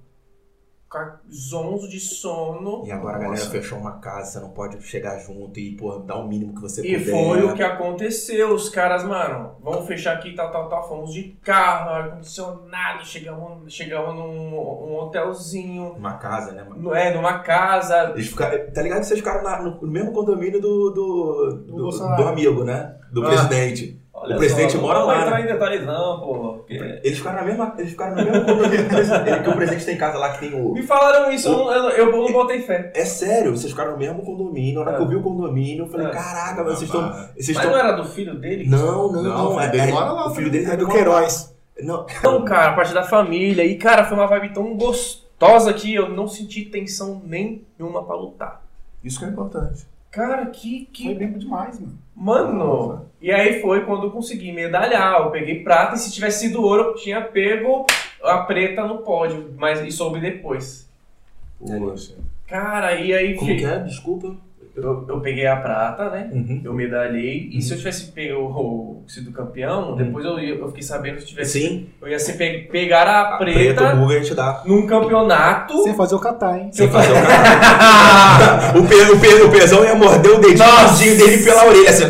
a zonzo de sono. E agora a Nossa. galera fechou uma casa, você não pode chegar junto e, pô, dar o mínimo que você E puder. foi o que aconteceu. Os caras, mano, vamos fechar aqui, tal, tal, tal. Fomos de carro, ar-condicionado, chegamos, chegamos num um hotelzinho, Uma casa, né? mano? no- é, numa casa. Eles ficaram, tá ligado que vocês ficaram na- no, no mesmo condomínio do, do, do, Bolsonaro. do amigo, né? Do Ah. presidente. Olha O presidente só, mora não lá, vou entrar né? em detalhes não, pô. porque- Eles ficaram na mesma, eles ficaram no mesmo condomínio que o presidente, o tem casa lá que tem o. Me falaram isso, eu não, eu, não- eu não botei fé. É sério, vocês ficaram no mesmo condomínio. Na hora que eu vi o condomínio, eu falei, É. caraca, mas vocês estão. Vocês Mas estão. não era do filho dele? Não, não, Não, não. o filho é- dele é- mora lá, O filho dele É do. Queiroz. Não, Não, cara, a parte da família. E, cara, foi uma vibe tão gostosa que eu não senti tensão nenhuma pra lutar. Isso que é importante. Cara, que. Foi que... bem demais, mano. Mano! E aí foi quando eu consegui medalhar. Eu peguei prata e se tivesse sido ouro, eu tinha pego a preta no pódio. Mas e soube depois. Poxa. Cara, e aí. como que é? Desculpa. Eu, eu peguei a prata, né? Uhum. Eu medalhei. E se eu tivesse pego o, sido campeão, depois eu, eu fiquei sabendo que se tivesse. Sim, Eu ia ser pe- pegar a a preta, preta, a gente dá. num campeonato. Sem fazer o catar, hein? Sem fazer o cara. o, pe, o, pe, o pezão ia morder o dedinho Nossa. dele pela orelha, assim.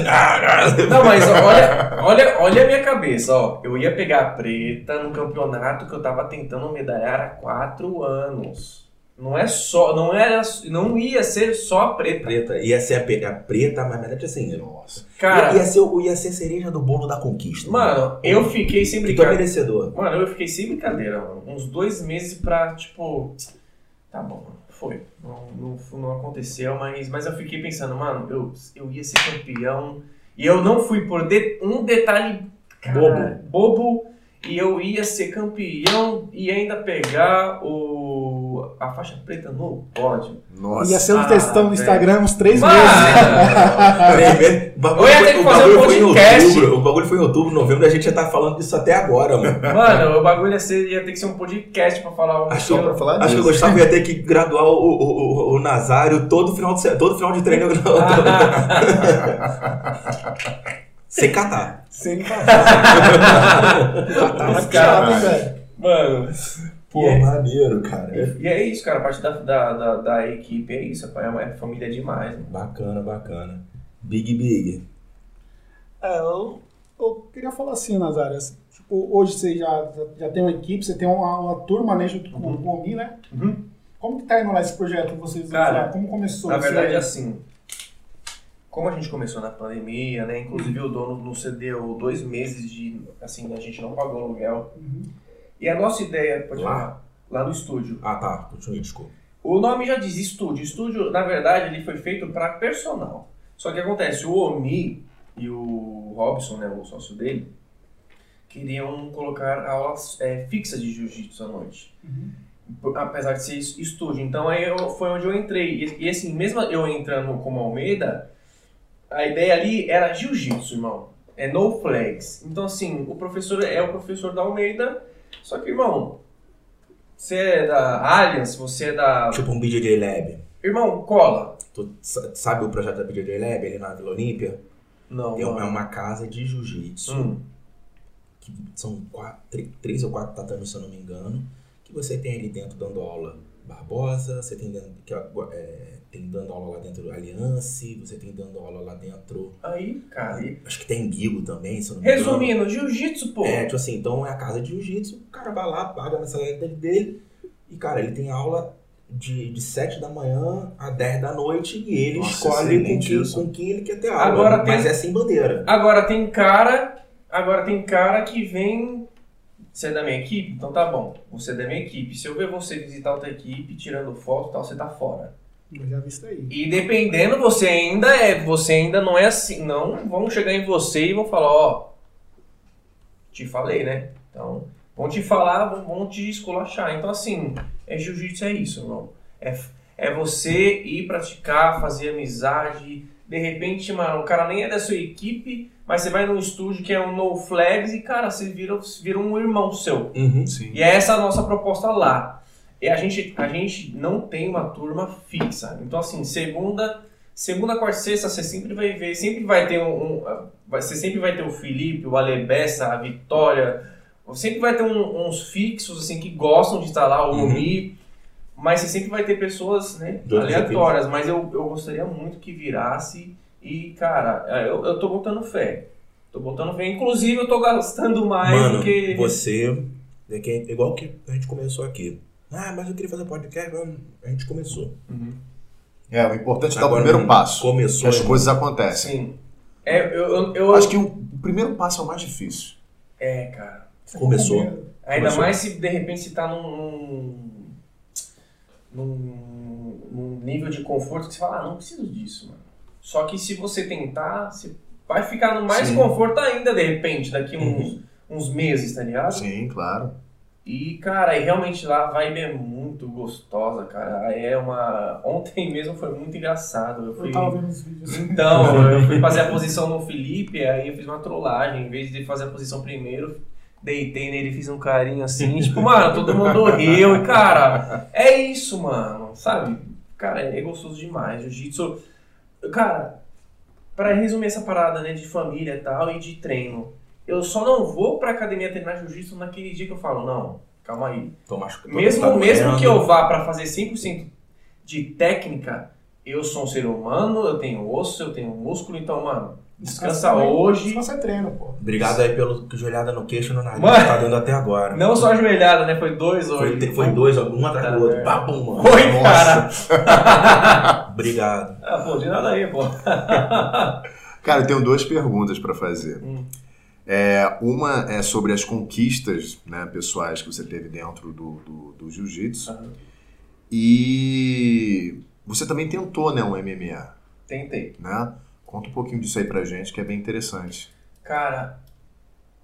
Não, mas olha, olha, olha a minha cabeça, ó. Eu ia pegar a preta num campeonato que eu tava tentando medalhar há quatro anos. Não é só, não era, não ia ser só a preta. Preta, ia ser a, a preta, mas na verdade assim. Nossa. Cara, ia, ser, o- ia ser cereja do bolo da conquista. mano, eu fiquei sem Tu é brincadeira. merecedor. Mano, eu fiquei sem brincadeira, mano. Uns dois meses pra, tipo. Tá bom, foi. Não, não, não aconteceu, mas, mas eu fiquei pensando, mano, eu, eu ia ser campeão. E eu não fui por de- um detalhe cara, bobo. E eu ia ser campeão e ainda pegar o, a faixa preta no pódio. Nossa. Ia ser um Ah, textão no. Instagram uns três Mano! meses. Bagulho Eu ia ter foi- que fazer um podcast. outubro, O bagulho foi em outubro, novembro, a gente já tá falando disso até agora, mano. Mano, o bagulho ia, ser, ia ter que ser um podcast pra falar o Acho, pra falar acho que o. Gustavo ia ter que graduar o, o, o, o Nazário todo final de, todo final de treino. Sem catar. Sem catar. Catar é? Mano. Pô, E é- maneiro, cara. É E é isso, cara. A parte da, da, da, da equipe é isso. É, uma, é família demais. Mano. Bacana, bacana. Big Big. É, eu, eu queria falar assim, Nazário. assim, tipo, hoje você já, já tem uma equipe, você tem uma, uma turma né, junto com, com o Mi, né? Uhum. Como que tá indo lá esse projeto? Vocês, Cara, como começou? Na verdade, aí? assim. Como a gente começou na pandemia, né? Inclusive o dono nos cedeu dois meses de. Assim, a gente não pagou aluguel. Uhum. E a nossa ideia, pode Lá? falar, lá no estúdio. Ah, tá. Continue, desculpa. O nome já diz estúdio. Estúdio, na verdade, ele foi feito para personal. Só que acontece, o Omi e o Robson, né, o sócio dele, queriam colocar aulas é, fixas de jiu-jitsu à noite. Por- Apesar de ser es- estúdio. Então aí eu- foi onde eu entrei. E, e assim, mesmo eu entrando como Almeida, a ideia ali era jiu-jitsu, irmão. É no flags. Então assim, o professor é o professor da Almeida, só que, irmão, você é da Allianz, você é da. Tipo um BJJ Lab. Irmão, cola. Tu sa- sabe o projeto da BJJ Lab ali na Vila Olímpia? Não, Tem uma- é uma casa de jiu-jitsu. Hum. que são quatro, três, três ou quatro tatames, se eu não me engano, que você tem ali dentro dando aula Barbosa, você tem, dentro, que, é, tem dando aula lá dentro Aliança, você tem dando aula lá dentro, Aí, cara. e- acho que tem Guigo também, se eu não me engano. Resumindo, jiu-jitsu, pô. É, tipo assim, então é a casa de jiu-jitsu, o cara vai lá, paga a mensalidade dele, e cara, ele tem aula de, de 7 da manhã a 10 da noite, e ele Nossa, escolhe com quem, isso. com quem ele quer ter aula, Agora mas tem- é sem bandeira. Agora tem cara. Agora tem cara que vem. Você é da minha equipe? Então tá bom. Você é da minha equipe. Se eu ver você visitar outra equipe, tirando foto e tal, você tá fora. Eu já vi isso aí. E dependendo, você ainda é. Você ainda não é assim. Não vão chegar em você e vão falar, ó. Te falei, né? Então, vão te falar, vão, te esculachar. Então, assim, é jiu-jitsu, é isso, irmão. É, é você ir praticar, fazer amizade. De repente, mano, o cara nem é da sua equipe, mas você vai num estúdio que é um no flags e, cara, você vira, vira um irmão seu. Uhum. Sim. E é essa a nossa proposta lá. E a gente, a gente não tem uma turma fixa. Então, assim, segunda, segunda, quarta, sexta, você sempre vai ver, sempre vai ter um. um- você sempre vai ter o Felipe, o Alebessa, a Vitória. Sempre vai ter um- uns fixos, assim, que gostam de estar lá, o Uhum. Omi. Mas você sempre vai ter pessoas, né, aleatórias. Mas eu, eu gostaria muito que virasse. E, cara, eu, eu tô botando fé. Tô botando fé. Inclusive, eu tô gastando mais Mano, do que. você. É que é igual que a gente começou aqui. Ah, mas eu queria fazer podcast. A gente começou. Uhum. É, o importante é dar o primeiro passo. Começou. Que as irmão. coisas acontecem. Sim. É, eu, eu, eu- Acho que o primeiro passo é o mais difícil. É, cara. Você Começou. com medo. Ainda Começou. mais se de repente você tá num, num, num nível de conforto que você fala, ah, não preciso disso, mano. Só que se você tentar, você vai ficar no mais Sim. conforto ainda, de repente, daqui Uhum. uns, uns meses, tá ligado? Sim, claro. E, cara, e realmente lá a vibe é muito gostosa, cara. É uma. Ontem mesmo foi muito engraçado. Eu fui. Eu tava vendo os vídeos. Então, eu fui fazer a posição no Felipe, aí eu fiz uma trollagem. Em vez de fazer a posição primeiro, deitei nele, fiz um carinho assim. tipo, mano, todo mundo riu. E, cara, é isso, mano. Sabe? Cara, é gostoso demais. Jiu-jitsu. Cara, pra resumir essa parada, né, de família e tal e de treino. Eu só não vou pra academia treinar jiu-jitsu naquele dia que eu falo, não, calma aí. Tô machucado. Mesmo, tá mesmo que eu vá pra fazer 100% de técnica, eu sou um ser humano, eu tenho osso, eu tenho músculo, então, mano, descansa também. hoje. Descansa é treino, pô. Obrigado aí pelo joelhada no queixo e no nariz Mano. que tá dando até agora. Não só ajoelhada, né? Foi dois hoje. Foi, foi dois, um atrás do Tá, outro. é. Babum, mano. Foi, Nossa. cara. Obrigado. ah, pô, de nada aí, pô. Cara, eu tenho duas perguntas pra fazer. Hum. É, uma é sobre as conquistas né, pessoais que você teve dentro do, do, do jiu-jitsu. Aham. E você também tentou né, um MMA, Tentei. né? Conta um pouquinho disso aí pra gente, que é bem interessante. Cara,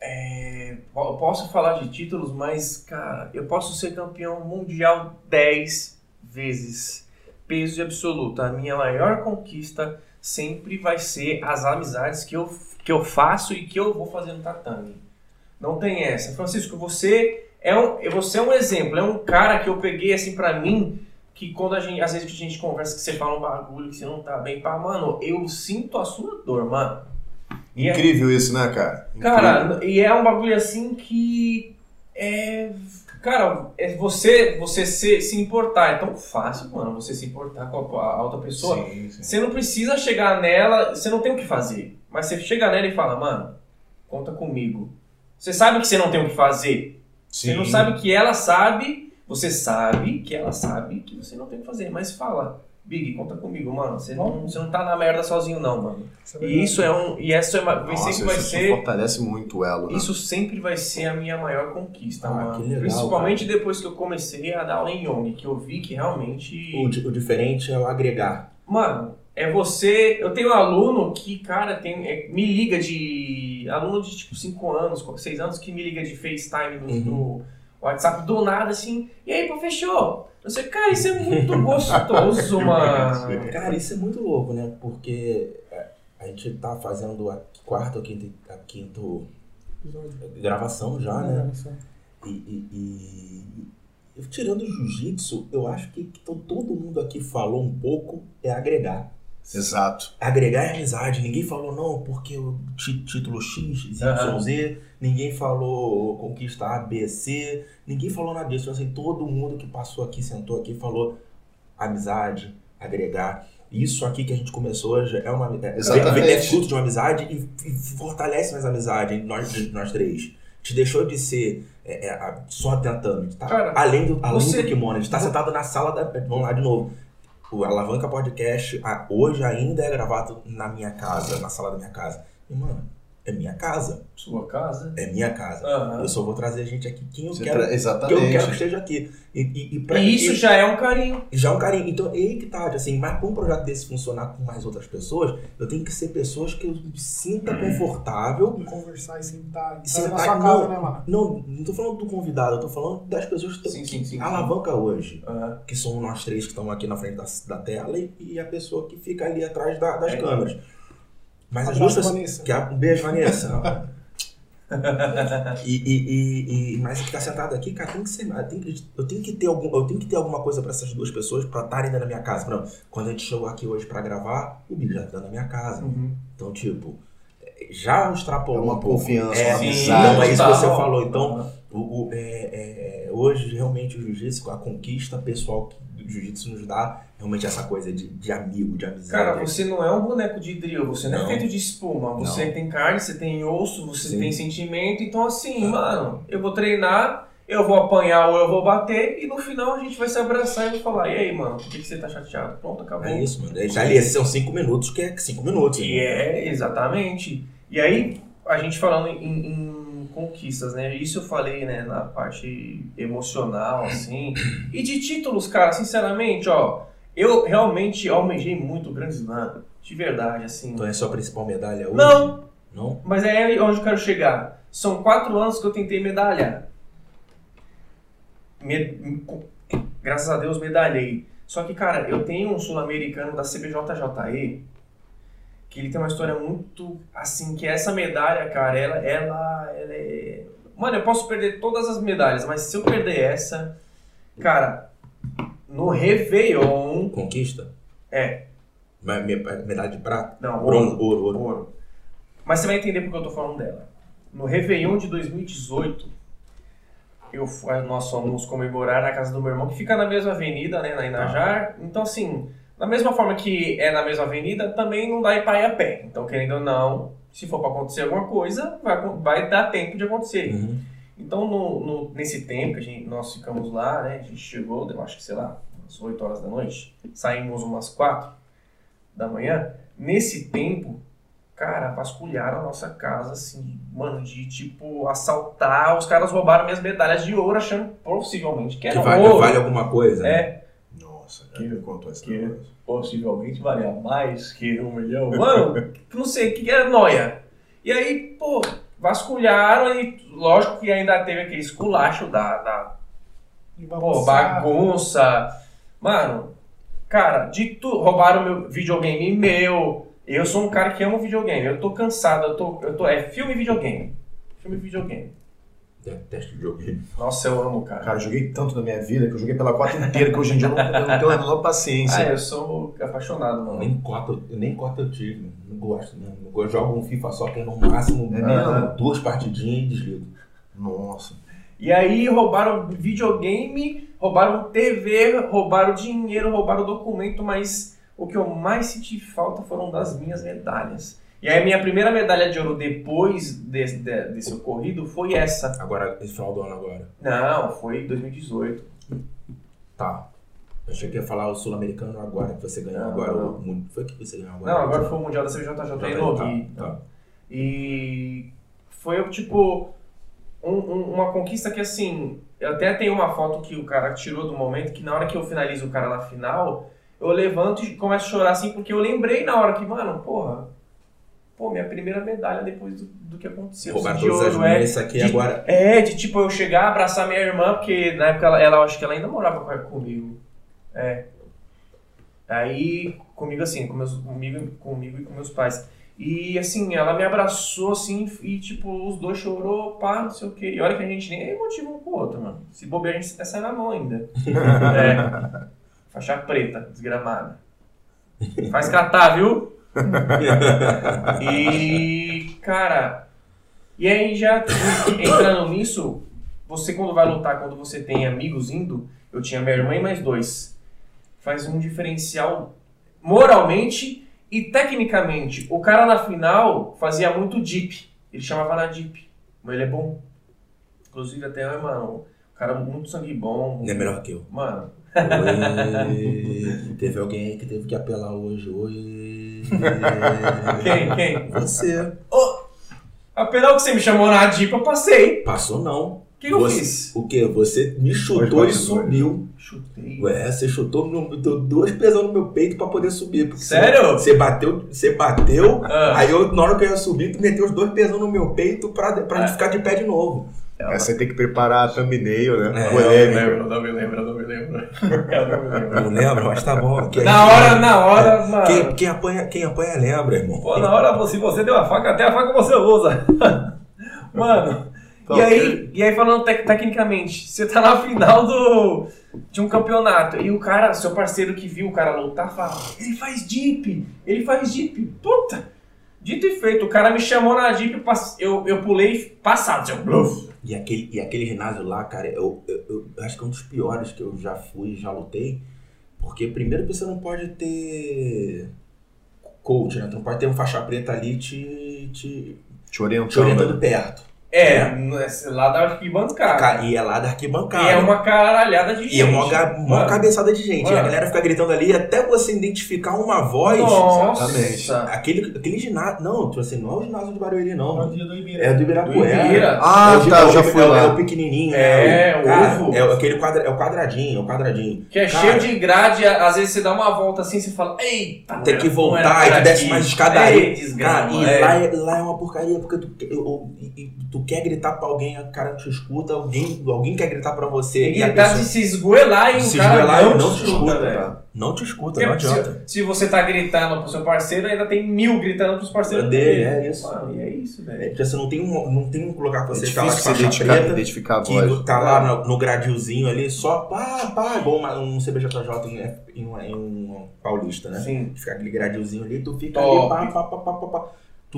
é, eu posso falar de títulos, mas, cara, eu posso ser campeão mundial 10 vezes. Peso absoluto. A minha maior conquista sempre vai ser as amizades que eu, que eu faço e que eu vou fazer no tatame. Não tem essa. Francisco, você é um, você é um exemplo. É um cara que eu peguei assim pra mim que quando a gente, às vezes que a gente conversa que você fala um bagulho que você não tá bem, pá, mano, eu sinto a sua dor, mano. E é- Incrível isso, né, cara? Incrível. Cara, e é um bagulho assim que é. Cara, é você, você se, se importar. É tão fácil, mano, você se importar com a, a outra pessoa. Sim, sim. Você não precisa chegar nela, você não tem o que fazer. Mas você chega nela e fala, mano, conta comigo. Você sabe que você não tem o que fazer. Você não Sim. sabe que ela sabe, você sabe que ela sabe que você não tem o que fazer. Mas fala, Big, conta comigo, mano. Você não, você não tá na merda sozinho, não, mano. Isso é E isso é um. E essa é uma, Nossa, sempre vai isso ser. fortalece muito o elo, né? Isso sempre vai ser a minha maior conquista, Ah, mano. que legal, Principalmente depois que eu comecei a dar aula em Young, que eu vi que realmente. O, o diferente é o agregar. Mano, é você. Eu tenho um aluno que, cara, tem, é, me liga de. Aluno de tipo 5 anos, 6 anos, que me liga de FaceTime no, Uhum. WhatsApp do nada, assim. E aí, pô, fechou? Eu sei, cara, isso é muito gostoso, mano. Cara, isso é muito louco, né? Porque é, a gente tá fazendo a quarta ou quinta, a quinto Episódio. gravação já, É, né? gravação. E, e- e- tirando o jiu-jitsu, eu acho que, que to- todo mundo aqui falou um pouco é agregar. Exato. Agregar é amizade. Ninguém falou, não, porque o título X, Y, Z. Ninguém falou conquista A, B, C. Ninguém falou nada disso. Assim, todo mundo que passou aqui, sentou aqui, falou amizade, agregar. Isso aqui que a gente começou hoje é uma é, Exatamente. é fruto de uma amizade e, e fortalece mais a amizade entre nós, nós três. Te deixou de ser é, é, só tentando. Tá Cara, além do, além você- do kimono. A gente tá sentado na sala da. Vamos lá de novo. O Alavanca Podcast a- hoje ainda é gravado na minha casa, na sala da minha casa. E, mano, é minha casa. Sua casa. É minha casa. Aham. Eu só vou trazer gente aqui quem eu Você quero. tra- Que eu Exatamente. quero que esteja aqui. E, e, e pra E isso e- já é um carinho. já é um carinho. Então, é aí que tá, assim, mas pra um projeto desse funcionar com mais outras pessoas, eu tenho que ser pessoas que eu me sinta confortável. E conversar e sentar. E sentar na sua casa, não. né, mano? Não, não tô falando do convidado, eu tô falando das pessoas que Sim, sim, sim, sim. alavanca hoje. Aham. Que são nós três que estão aqui na frente da, da tela e, e a pessoa que fica ali atrás da- das É. câmeras. Mas as pessoas. Vanessa. Que a- um beijo, Vanessa. e, e, e, e- mas que tá sentado aqui, cara, tem que ser. Eu tenho que, eu tenho que ter algum, eu tenho que ter alguma coisa pra essas duas pessoas pra estarem dentro da minha casa. Não, quando a gente chegou aqui hoje pra gravar, o Bicho já tá da minha casa. Uhum. Então, tipo, já É extrapolou uma um pouco. confiança, É, uma amizade. não, é isso que você falou. Então, Aham. o, o- é, é, hoje, realmente, o jiu-jitsu, a conquista pessoal que jiu-jitsu nos dá, realmente essa coisa de, de amigo, de amizade. Cara, você não é um boneco de drill, você não, Não. é feito de espuma. Você Não. tem carne, você tem osso, você Sim. tem sentimento. Então, assim, mano, eu vou treinar, eu vou apanhar ou eu vou bater, e no final a gente vai se abraçar e vai falar: e aí, mano, por que, que você tá chateado? Pronto, acabou. É isso, mano. É, já ali, esses são cinco minutos, que é cinco minutos. E né? é, exatamente. E aí, a gente falando em, em conquistas, né? Isso eu falei, né, na parte emocional, assim. E de títulos, cara, sinceramente, ó, eu realmente almejei muito o Grand Slam, de verdade, assim. Então é sua principal medalha hoje? Não, Não? mas é onde eu quero chegar. São quatro anos que eu tentei medalhar. Me- Graças a Deus medalhei. Só que, cara, eu tenho um sul-americano da CBJJE que ele tem uma história muito assim, que essa medalha, cara, ela, ela, ela é. Mano, eu posso perder todas as medalhas, mas se eu perder essa, cara, no Réveillon. Conquista? É. Me- me- Medalha de prata? Não, Bronze, ouro, ouro. Ouro. Mas você vai entender porque eu tô falando dela. No Réveillon de 2018, eu, nós fomos comemorar na casa do meu irmão, que fica na mesma avenida, né, na Inajar. Então, assim, da mesma forma que é na mesma avenida, também não dá pra ir a pé. Então, querendo ou não, se for pra acontecer alguma coisa, vai, vai dar tempo de acontecer. Uhum. Então, no, no- nesse tempo que a gente, nós ficamos lá, né? A gente chegou, eu acho que, sei lá, umas 8 horas da noite. Saímos umas 4 da manhã. Nesse tempo, cara, vasculharam a nossa casa, assim, mano, de, tipo, assaltar. Os caras roubaram minhas medalhas de ouro, achando possivelmente que Que era vale, ouro. vale alguma coisa? né? Nossa, Que- já me contou essa que- coisa. possivelmente valia mais que um milhão. Mano, não sei, o que era noia. E aí, pô, vasculharam e lógico que ainda teve aquele esculacho da, da Pô, bagunça. Mano, cara, de tudo. Roubaram meu videogame meu. Eu sou um cara que ama videogame. Eu tô cansado, eu tô. Eu tô é filme e videogame. Filme e videogame. Detesto videogame. Nossa, eu amo, cara. Cara, eu joguei tanto na minha vida que eu joguei pela cota inteira que hoje em dia eu não, eu não tenho a menor paciência. Ah, eu sou apaixonado, mano. Nem cota, eu- nem cota eu tive. Não gosto, né? Não gosto. Jogo um FIFA só que é no máximo É ah, duas partidinhas e desligo. Nossa. E aí roubaram videogame, roubaram TV, roubaram dinheiro, roubaram documento, mas o que eu mais senti falta foram das minhas medalhas. E aí a minha primeira medalha de ouro depois desse, de- desse ocorrido foi essa. Agora, esse final do ano agora. Não, foi em 2018. Tá. Eu achei que ia falar o sul-americano agora, que você ganhou Não, agora. não. o Foi que você ganhou agora? Não, agora foi o Mundial da CBJJ em Nogi. Tá, tá. E foi tipo um- um- uma conquista que assim, eu até tenho uma foto que o cara tirou do momento que na hora que eu finalizo o cara na final, eu levanto e começo a chorar assim porque eu lembrei na hora que, mano, porra, pô, minha primeira medalha depois do, do que aconteceu. Roubaram de todas as ouro, é. minhas, isso aqui de- agora. É, de tipo eu chegar, abraçar minha irmã, porque na época ela, ela acho que ela ainda morava com- comigo. É. Aí, comigo assim, com meus, comigo, comigo e com meus pais. E assim, ela me abraçou assim e tipo, os dois chorou, pá, não sei o quê. E olha que a gente nem é motivo um com o outro, mano. Se bobear, a gente até sai na mão ainda. é. Faixa preta, desgramada. Faz catar, viu? E, cara, e aí já entrando nisso, você quando vai lutar, quando você tem amigos indo, eu tinha minha irmã e mais dois, faz um diferencial moralmente e tecnicamente. O cara na final fazia muito deep, ele chamava na deep, mas ele é bom. Inclusive até, mano, um cara muito sangue bom. Não é melhor que eu. Mano, Oi. Teve alguém aí que teve que apelar hoje. Oi. quem, quem? Você. Apesar que você me chamou na eu passei. Passou não. O que eu Você- fiz? O quê? Você me chutou Pode, pode, e subiu. Chutei. Ué, você chutou, no, deu duas pesas no meu peito pra poder subir. porque Sério? Você, você bateu, você bateu, Ah. aí eu, na hora que eu ia subir, tu meteu os dois pesão no meu peito pra, pra Ah. gente ficar de pé de novo. Essa você tem que preparar a thumbnail, né? É, Polêmica. não me lembro, não me lembro. Eu não me lembro. Não lembra? Mas tá bom. Na hora, na hora, mano. Quem, quem apanha, quem apanha lembra, irmão. Pô, na hora, se você deu a faca, até a faca você usa. Mano, Tá e aí, e aí falando tec- tecnicamente, você tá na final do, de um campeonato e o cara, seu parceiro que viu o cara lutar, fala: ele faz deep, ele faz deep. Puta! Dito e feito, o cara me chamou na pass- eu, eu pulei passado, seu bluff. E aquele, e aquele ginásio lá, cara, eu, eu, eu acho que é um dos piores que eu já fui, já lutei. Porque primeiro que você não pode ter coach, né? Tu não pode ter um faixa preta ali te, te, Te orientando. te orientando perto. É, nesse- lá da arquibancada. Ca- E é lá da arquibancada. E é uma caralhada de gente. E é uma, ga- uma Mano, cabeçada de gente. E a Mano. galera fica gritando ali até você identificar uma voz. Nossa. Exatamente. Aquele, aquele ginásio. Não, tipo assim, não é o ginásio de Barueri, não. É o mano. do. É do Do Ibirapuera. Ibira. Ah, é o, tá, é o- já fui é o- lá. É o pequenininho, É, né? o Cara, ovo. É o- aquele quadra, é o quadradinho, é o quadradinho. Que é Cara. cheio de grade, às vezes você dá uma volta assim, você fala, eita, Tem que não voltar, e tu desce aqui. mais escadaria. Ei, desgrama, Cara, e é. lá, é, lá é uma porcaria, porque tu, eu- e- e tu quer gritar pra alguém, o cara te escuta, alguém, alguém quer gritar pra você. Tem que e a gritar pessoa de se esgoelar e se o cara esgoelar não, e não te escuta, escuta, velho. tá? não te escuta, não Porque adianta. se, se você tá gritando pro seu parceiro, ainda tem mil gritando pros parceiros Dele, é isso. Mano, e é isso, É, velho. porque você não tem um, não tem um lugar pra É você tá de você faixa identificar, preta, identificar a que voz. tá lá no, no gradilzinho ali, só pá, pá, igual uma- um CBJJ em, em, um- em um paulista, né? Sim. Fica aquele gradilzinho ali, tu fica Top. ali, pá, pá, pá, pá, pá, pá.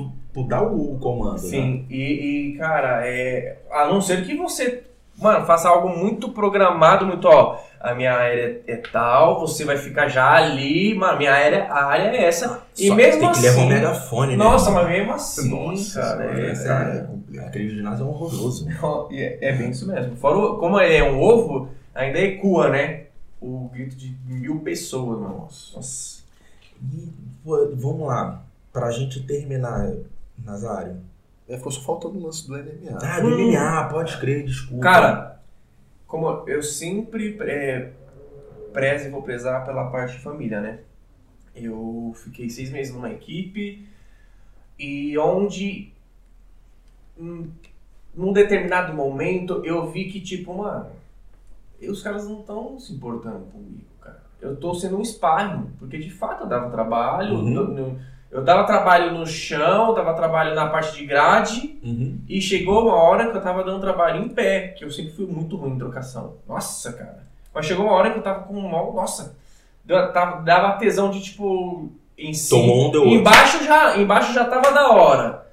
Tu, tu dá o, o comando, né? Sim, e, e, cara, é, a não ser que você, mano, faça algo muito programado, muito, ó, a minha área é tal, você vai ficar já ali, mano, minha área, a área é essa. E Só que mesmo tem que assim, levar um megafone, né? nossa, mas mesmo assim, Nossa, cara, é, é, cara, é, complicado. Aquele ginásio é horroroso. é, é bem isso mesmo. Fora, o- como ele é um ovo, ainda ecoa, né? O grito de mil pessoas, mano. Nossa. E, pô, vamos lá, pra gente terminar, Nazário. É, ficou só faltando o lance do MMA. Ah, do Hum. MMA, pode crer, desculpa. Cara, como eu sempre é, prezo e vou prezar pela parte de família, né? Eu fiquei seis meses numa equipe e onde hum, num determinado momento eu vi que, tipo, mano, os caras não estão se importando comigo, cara. Eu tô sendo um sparring, porque de fato eu dava trabalho, Uhum. eu, eu- eu dava trabalho no chão, dava trabalho na parte de grade, Uhum. e chegou uma hora que eu tava dando trabalho em pé, que eu sempre fui muito ruim em trocação. Nossa, cara. Mas chegou uma hora que eu tava com um mal. Nossa. Tava- dava tesão de tipo. Em cima. Tomou um, deu outro. Embaixo já, embaixo já tava da hora.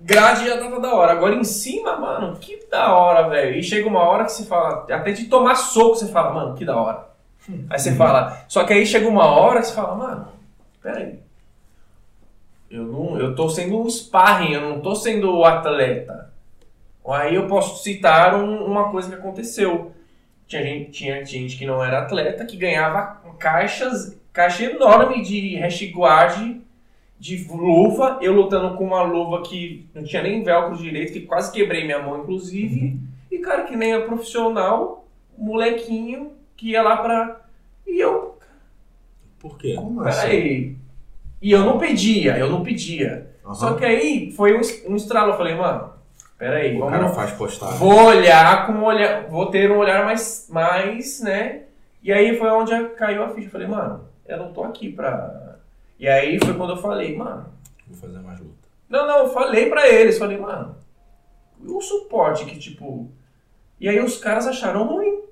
Grade já tava da hora. Agora em cima, mano, que da hora, velho. E chega uma hora que você fala. Até de tomar soco você fala, mano, que da hora. Aí você fala. Só que aí chega uma hora que você fala, mano, peraí. Eu, não, eu tô sendo um sparring, eu não tô sendo o atleta. Aí eu posso citar um- uma coisa que aconteceu. Tinha gente, tinha gente que não era atleta que ganhava caixas, caixa enorme de hash guard, de luva. Eu lutando com uma luva que não tinha nem velcro direito, que quase quebrei minha mão, inclusive. E cara que nem é profissional, molequinho, que ia lá pra. E eu, Por quê? Como assim? E eu não pedia, eu não pedia. Aham. Só que aí foi um, um estralo. Eu falei, mano, peraí, O vamos cara faz postagem. Vou olhar com um olhar, vou ter um olhar mais, mais, né? E aí foi onde caiu a ficha. Eu falei, mano, eu não tô aqui pra. E aí foi quando eu falei, mano. Vou fazer mais luta. Não, não, eu falei pra eles, falei, mano, o suporte que, tipo. E aí os caras acharam ruim.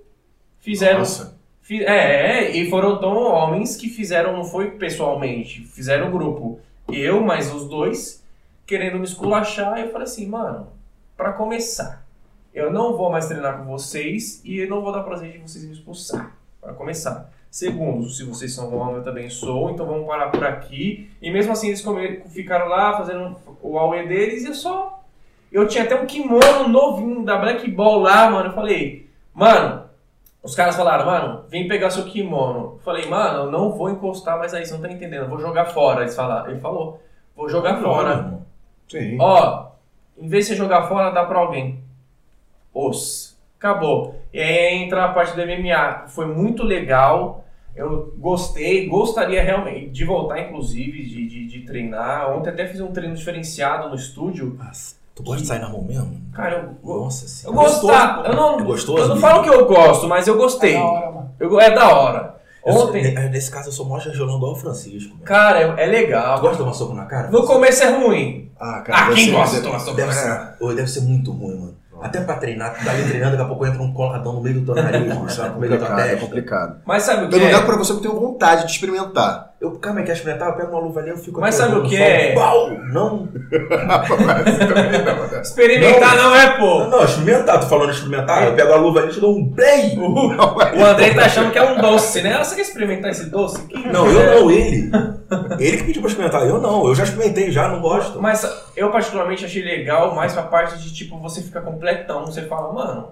Fizeram. Nossa. É, é, e foram tão homens que fizeram, não foi pessoalmente, fizeram grupo. Eu, mais os dois, querendo me esculachar, eu falei assim, mano, pra começar, eu não vou mais treinar com vocês e eu não vou dar prazer de vocês me expulsar. Pra começar. Segundo, se vocês são homens, eu também sou, então vamos parar por aqui. E mesmo assim eles ficaram lá fazendo o AUE deles e eu só. Eu tinha até um kimono novinho da Black Ball lá, mano. Eu falei, mano, os caras falaram, mano, vem pegar seu kimono. Falei, mano, eu não vou encostar mais aí, você não tá entendendo, eu vou jogar fora. Eles falaram, ele falou, vou jogar fora. irmão. Sim. Ó, em vez de você jogar fora, dá pra alguém. Os. Acabou. E aí entra a parte do MMA. Foi muito legal. Eu gostei, gostaria realmente de voltar, inclusive, de, de, de treinar. Ontem até fiz um treino diferenciado no estúdio. Nossa, tu gosta de sair na mão mesmo? Cara, eu, Nossa eu senhora. gostar. Eu não, É gostoso? eu não falo que eu gosto, mas eu gostei. É da hora, mano. Eu- é da hora. Eu sou- Ontem, ne- Nesse caso, eu sou mó jajolão igual o Francisco. cara, é, é Tu legal. gosta de tomar soco na cara? No começo é ruim. Ah, Ah, deve quem ser- gosta de tomar soco Deve na cara? Deve ser muito ruim, mano. Até pra treinar, tu tá ali treinando, daqui a pouco entra um coladão no meio do teu nariz, é no meio da tua complicado, é complicado. Mas sabe o que Pelo é? lugar pra você que eu tenho vontade de experimentar. Eu, cara, quer experimentar? Eu pego uma luva ali, eu fico Mas aqui, sabe o que é? Pau! Não, também não? Experimentar não, é, pô. não, não, experimentar, tô falando experimentar, eu pego a luva ali e te dou um play! O André tá achando que é um doce, né? Ah, Você quer experimentar esse doce? Não, eu não, ele. Ele que pediu pra experimentar, eu não, eu já experimentei, já não gosto. Mas eu particularmente achei legal mais pra parte de tipo, você fica completão. Você fala, mano,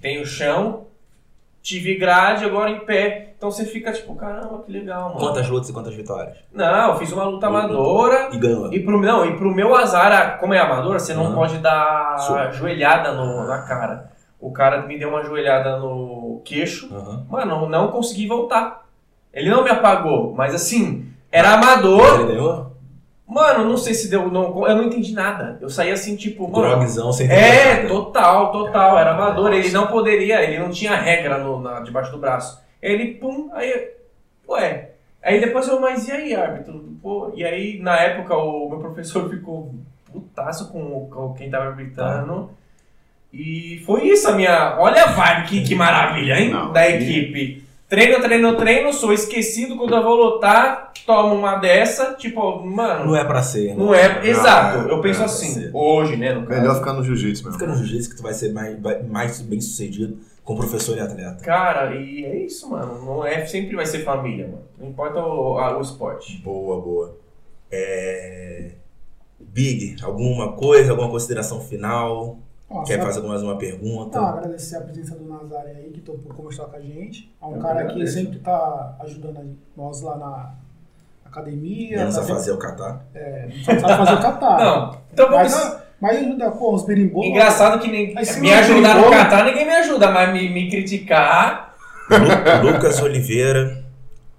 tem o chão, tive grade, agora em pé. Então você fica tipo, caramba, que legal, mano. Quantas lutas e quantas vitórias? Não, eu fiz uma luta amadora. E ganhou. E pro, não, e pro meu azar, como é amador, você não Aham. pode dar joelhada no- na cara. O cara me deu uma joelhada no queixo. Aham. Mano, não consegui voltar. Ele não me apagou, mas assim, era amador. Ele ganhou? Mano, não sei se deu. Não, eu não entendi nada. Eu saí assim, tipo, mano. Drogzão sem É, nada. total, total. Era amador. Ele não poderia, ele não tinha regra no, na- debaixo do braço. Ele, pum, aí. Ué. Aí depois eu, mas e aí, árbitro? Pô, e aí, na época, o meu professor ficou putaço com, o- com quem tava arbitrando. E foi isso a minha. Olha a vibe, que, que maravilha, hein? Não, da equipe. Treino, treino, treino, sou esquecido quando eu vou lutar, tomo uma dessa, tipo, mano. Não é pra ser. Não é. Exato, não, eu penso não é assim, hoje, né? No caso. Melhor ficar no jiu-jitsu mesmo. Fica no jiu-jitsu que tu vai ser mais, mais bem sucedido com professor e atleta. Cara, e é isso, mano. Não é, sempre vai ser família, mano. Não importa o, a- o esporte. Boa, boa. É... Big, alguma coisa, alguma consideração final? Ó, Quer fazer mais uma pergunta? Não, agradecer a presença do Nazário aí, que topou conversar com a gente. É um Eu cara que agradeço. sempre tá ajudando nós lá na academia. Menos tá a sempre- fazer o catar. É, não sabe fazer o catar. Não, então vamos. Mas, mas ajuda, pô, uns berimbau. Engraçado que nem, me ajudar no catar, ninguém me ajuda, mas me, me criticar. Lu- Lucas Oliveira,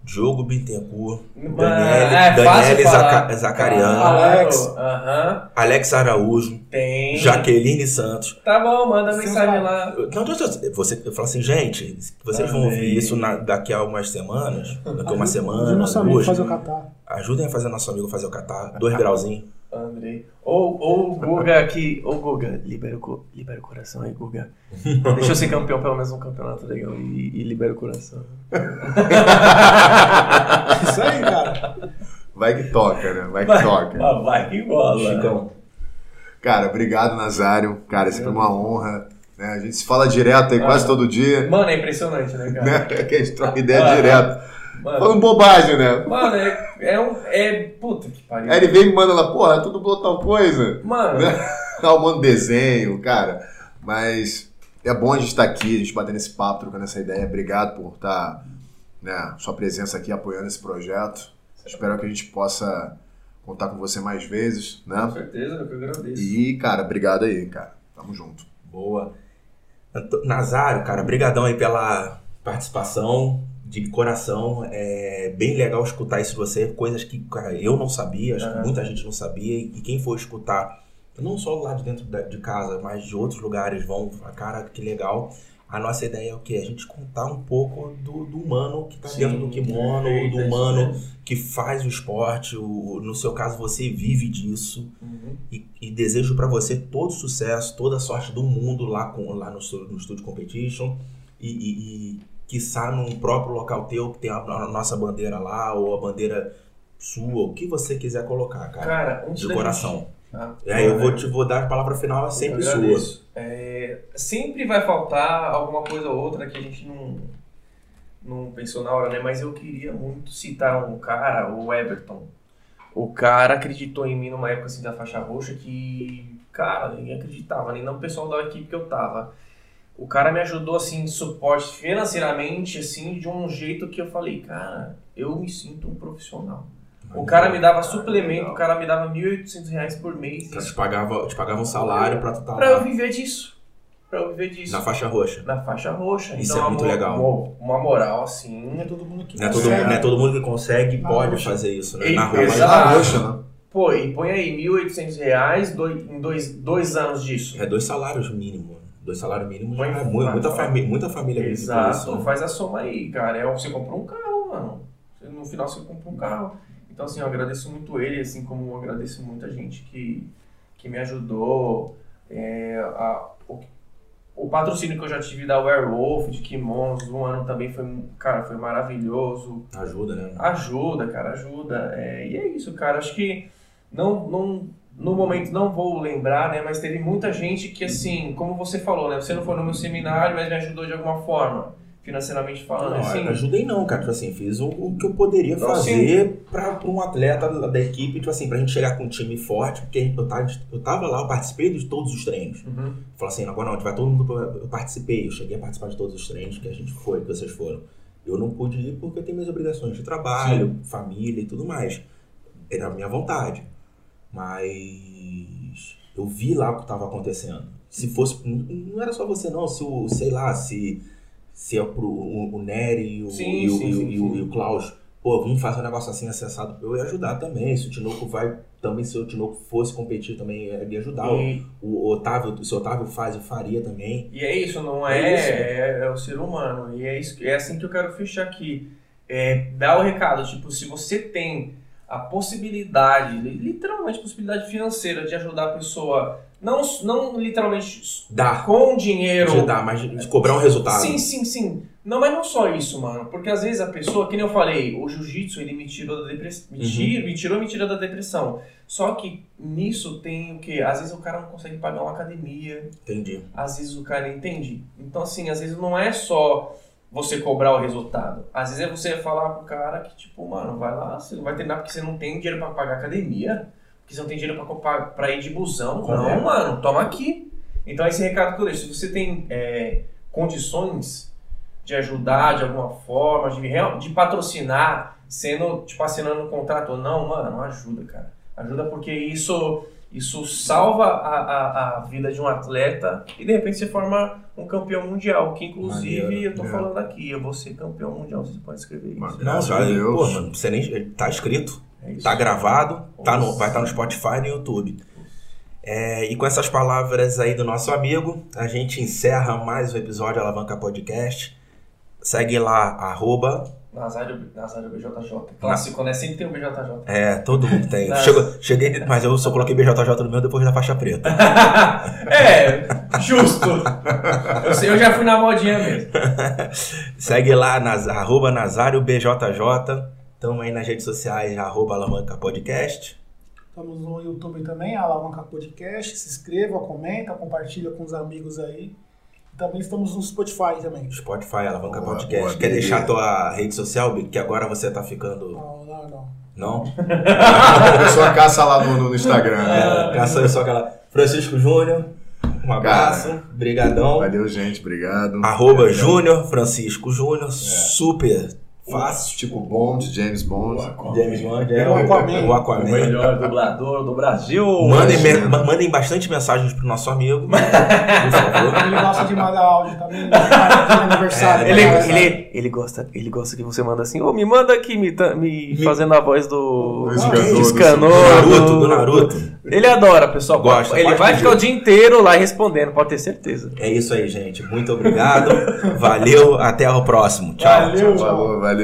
Diogo Bittencourt, Mano, Daniele, é Daniele. Zaca- Zacariano, Claro, Alex. Aham. Alex Araújo, tem. Jaqueline Santos. Tá bom, manda mensagem lá. Eu- Não, você, você eu falo assim, gente, vocês vão ouvir isso na- daqui a algumas semanas, daqui a uma Ajuda semana, o nosso amigo duas. fazer o catar. Ajudem a fazer nosso amigo fazer o catar, dois grauzinhos. Andrei. Ou, ou o Guga aqui. Ô Guga, libera o, libera o coração aí, Guga. Deixa eu ser campeão, pelo menos um campeonato legal. E, e libera o coração. Isso aí, cara. Vai que toca, né? Vai que toca. Ah, vai que bola. Chicão. Cara, obrigado, Nazário. Cara, é sempre uma honra. né? A gente se fala direto aí quase todo dia. Mano, é impressionante, né, cara? Né? Que a gente troca ideia Ah. direto. Mano, Falando bobagem, né? mano é, é um. É. Puta que pariu. Aí ele vem e me manda lá, porra, tu dublou tal coisa. Mano, Ah, manda desenho, cara. Mas é bom a gente estar aqui, a gente batendo esse papo, trocando essa ideia. Obrigado por estar, né, sua presença aqui apoiando esse projeto. Espero que a gente possa contar com você mais vezes, com né? certeza, eu que agradeço. E, cara, obrigado aí, cara. Tamo junto. Boa. Nazário, cara, brigadão aí pela participação de coração. É bem legal escutar isso de você, coisas que, cara, eu não sabia, acho que muita gente não sabia, e quem for escutar, não só lá de dentro de casa, mas de outros lugares vão falar, cara, que legal. A nossa ideia é o quê? A gente contar um pouco do, do humano que tá Sim, dentro do kimono, do é isso humano mesmo. que faz o esporte. O, no seu caso, você vive disso Uhum. e, e desejo pra você todo sucesso, toda a sorte do mundo lá, com, lá no, no Studio Competition e, e, e quiçá num próprio local teu que tem a, a nossa bandeira lá ou a bandeira sua, o que você quiser colocar, cara, Cara, antes de coração. Ah, aí eu vou é. te vou dar a palavra final é sempre sua. É, sempre vai faltar alguma coisa ou outra que a gente não, não pensou na hora, né? Mas eu queria muito citar um cara, o Everton. O cara acreditou em mim numa época assim da faixa roxa que, cara, ninguém acreditava, nem não o pessoal da equipe que eu tava. O cara me ajudou assim, suporte financeiramente, assim, de um jeito que eu falei, cara, eu me sinto um profissional. O cara me dava suplemento, o cara me dava 1.800 reais por mês. Cara, te pagava, te pagava um salário pra tu estar Pra eu viver disso. Pra eu viver disso. na faixa roxa. Na faixa roxa. Isso então, é muito uma, legal. Uma, moral assim. Não é todo mundo que Não é, todo, consegue. não é todo mundo que consegue e Na pode roxa. fazer isso, né? E- Na Exato. na roxa, né? Pô, e põe aí 1.800 reais dois, em dois, dois anos disso. É dois salários mínimos. Dois salários mínimos já é muito, muita, família, muita família Exato. Faz a soma aí, cara. É, você compra um carro, mano. No final você compra um carro. Então, assim, eu agradeço muito ele, assim como eu agradeço muita gente que, que me ajudou. É, a- o, o patrocínio que eu já tive da Werewolf, de Kimonos, um ano também foi, cara, foi maravilhoso. Ajuda, né? Ajuda, cara, ajuda. É, e é isso, cara. Acho que não, não, no momento não vou lembrar, né? Mas teve muita gente que, assim, como você falou, né? Você não foi no meu seminário, mas me ajudou de alguma forma, financeiramente falando. Não, assim, ajudei não, cara. Tipo assim, fiz o, o que eu poderia Não, fazer pra, pra um atleta da, da equipe, tipo assim, pra gente chegar com um time forte, porque eu tava, eu tava lá, eu participei de todos os treinos. Uhum. Falei assim, agora não, vai todo mundo. Eu participei, eu cheguei a participar de todos os treinos que a gente foi, que vocês foram. Eu não pude ir porque eu tenho minhas obrigações de trabalho, família e tudo mais. Era a minha vontade. Mas eu vi lá o que estava acontecendo. Se fosse. Não era só você, não. Se o, sei lá, se. Se é pro, o, o Nery e o, Sim, e o, sim, e o- sim, e o- e o Klaus. Pô, vamos fazer um negócio assim acessado. Eu ia ajudar também. Se o Tinoco vai. Também, se o Tinoco fosse competir também, ia ajudar. E, O Otávio, se o Otávio faz, eu faria também. e é isso, não É é? isso. É, é o ser humano. E é, isso, é assim que eu quero fechar aqui. É, dar o recado, tipo, se você tem a possibilidade, li- literalmente possibilidade financeira de ajudar a pessoa, não, não literalmente Dá. com dinheiro. De dar, mas de cobrar um resultado. Sim, sim, sim. Não, mas não só isso, mano. Porque às vezes a pessoa, que nem eu falei, o jiu-jitsu ele me tirou da depressão. Me, Uhum. me tirou me tira da depressão. Só que nisso tem o quê? Às vezes o cara não consegue pagar uma academia, Entendi. às vezes o cara entende. Então, assim, às vezes não é só você cobrar o resultado. Às vezes é você falar pro cara que, tipo, mano, vai lá, você não vai treinar porque você não tem dinheiro pra pagar academia, porque você não tem dinheiro pra ir de busão. Não, mano, toma aqui. Então, esse recado que eu deixo, se você tem é, condições de ajudar de alguma forma, de, de patrocinar, sendo, tipo, assinando um contrato ou não, mano, ajuda, cara. Ajuda porque isso, isso salva a, a, a vida de um atleta e de repente você forma um campeão mundial. Que inclusive Maneiro, eu tô é. falando aqui, eu vou ser campeão mundial, você pode escrever isso. Não, Graças já, a Deus. pô, mano, você nem, tá escrito, É tá gravado, tá no, Nossa. vai estar no Spotify e no YouTube. É, e com essas palavras aí do nosso amigo, a gente encerra mais um episódio Alavanca Podcast. Segue lá, arroba. Nazário, Nazário BJJ. Clássico, né? Sempre tem o BJJ. É, todo mundo tem. Não. Chegou- cheguei, mas eu só coloquei BJJ no meu depois da faixa preta. é, justo. Eu, sei, eu já fui na modinha mesmo. Segue lá, nas, arroba Nazário BJJ. Estamos aí nas redes sociais, arroba Alavanca Podcast. Estamos no YouTube também, Alavanca Podcast. Se inscreva, comenta, compartilha com os amigos aí. Também estamos no Spotify também. Spotify, Alavanca Boa, Podcast. boa, Quer beleza. deixar tua rede social, Bico? Que agora você tá ficando. Não, não, não. Não? A pessoa caça lá no, no Instagram. É, caçando só aquela. Francisco Júnior, um abraço, brigadão. Valeu, gente. Obrigado. Arroba É, Júnior, Francisco Júnior, super fácil. Tipo Bond, James Bond. James Bond, é O Aquaman. o O Aquaman. melhor dublador do Brasil. Mandem, me- mandem bastante mensagens pro nosso amigo, por favor. Ele gosta de mandar áudio também. né? De aniversário. Ele, né? ele, ele, gosta, ele gosta que você manda assim, ô, me manda aqui me, ta- me fazendo a voz do Do Escanor, do- Escanor, Do Naruto, do- Naruto. Ele adora, pessoal. Gosta, Ele vai ficar o dia inteiro lá respondendo, pode ter certeza. É isso aí, gente. Muito obrigado. Valeu. Até o próximo. Tchau. Valeu, Falou, valeu.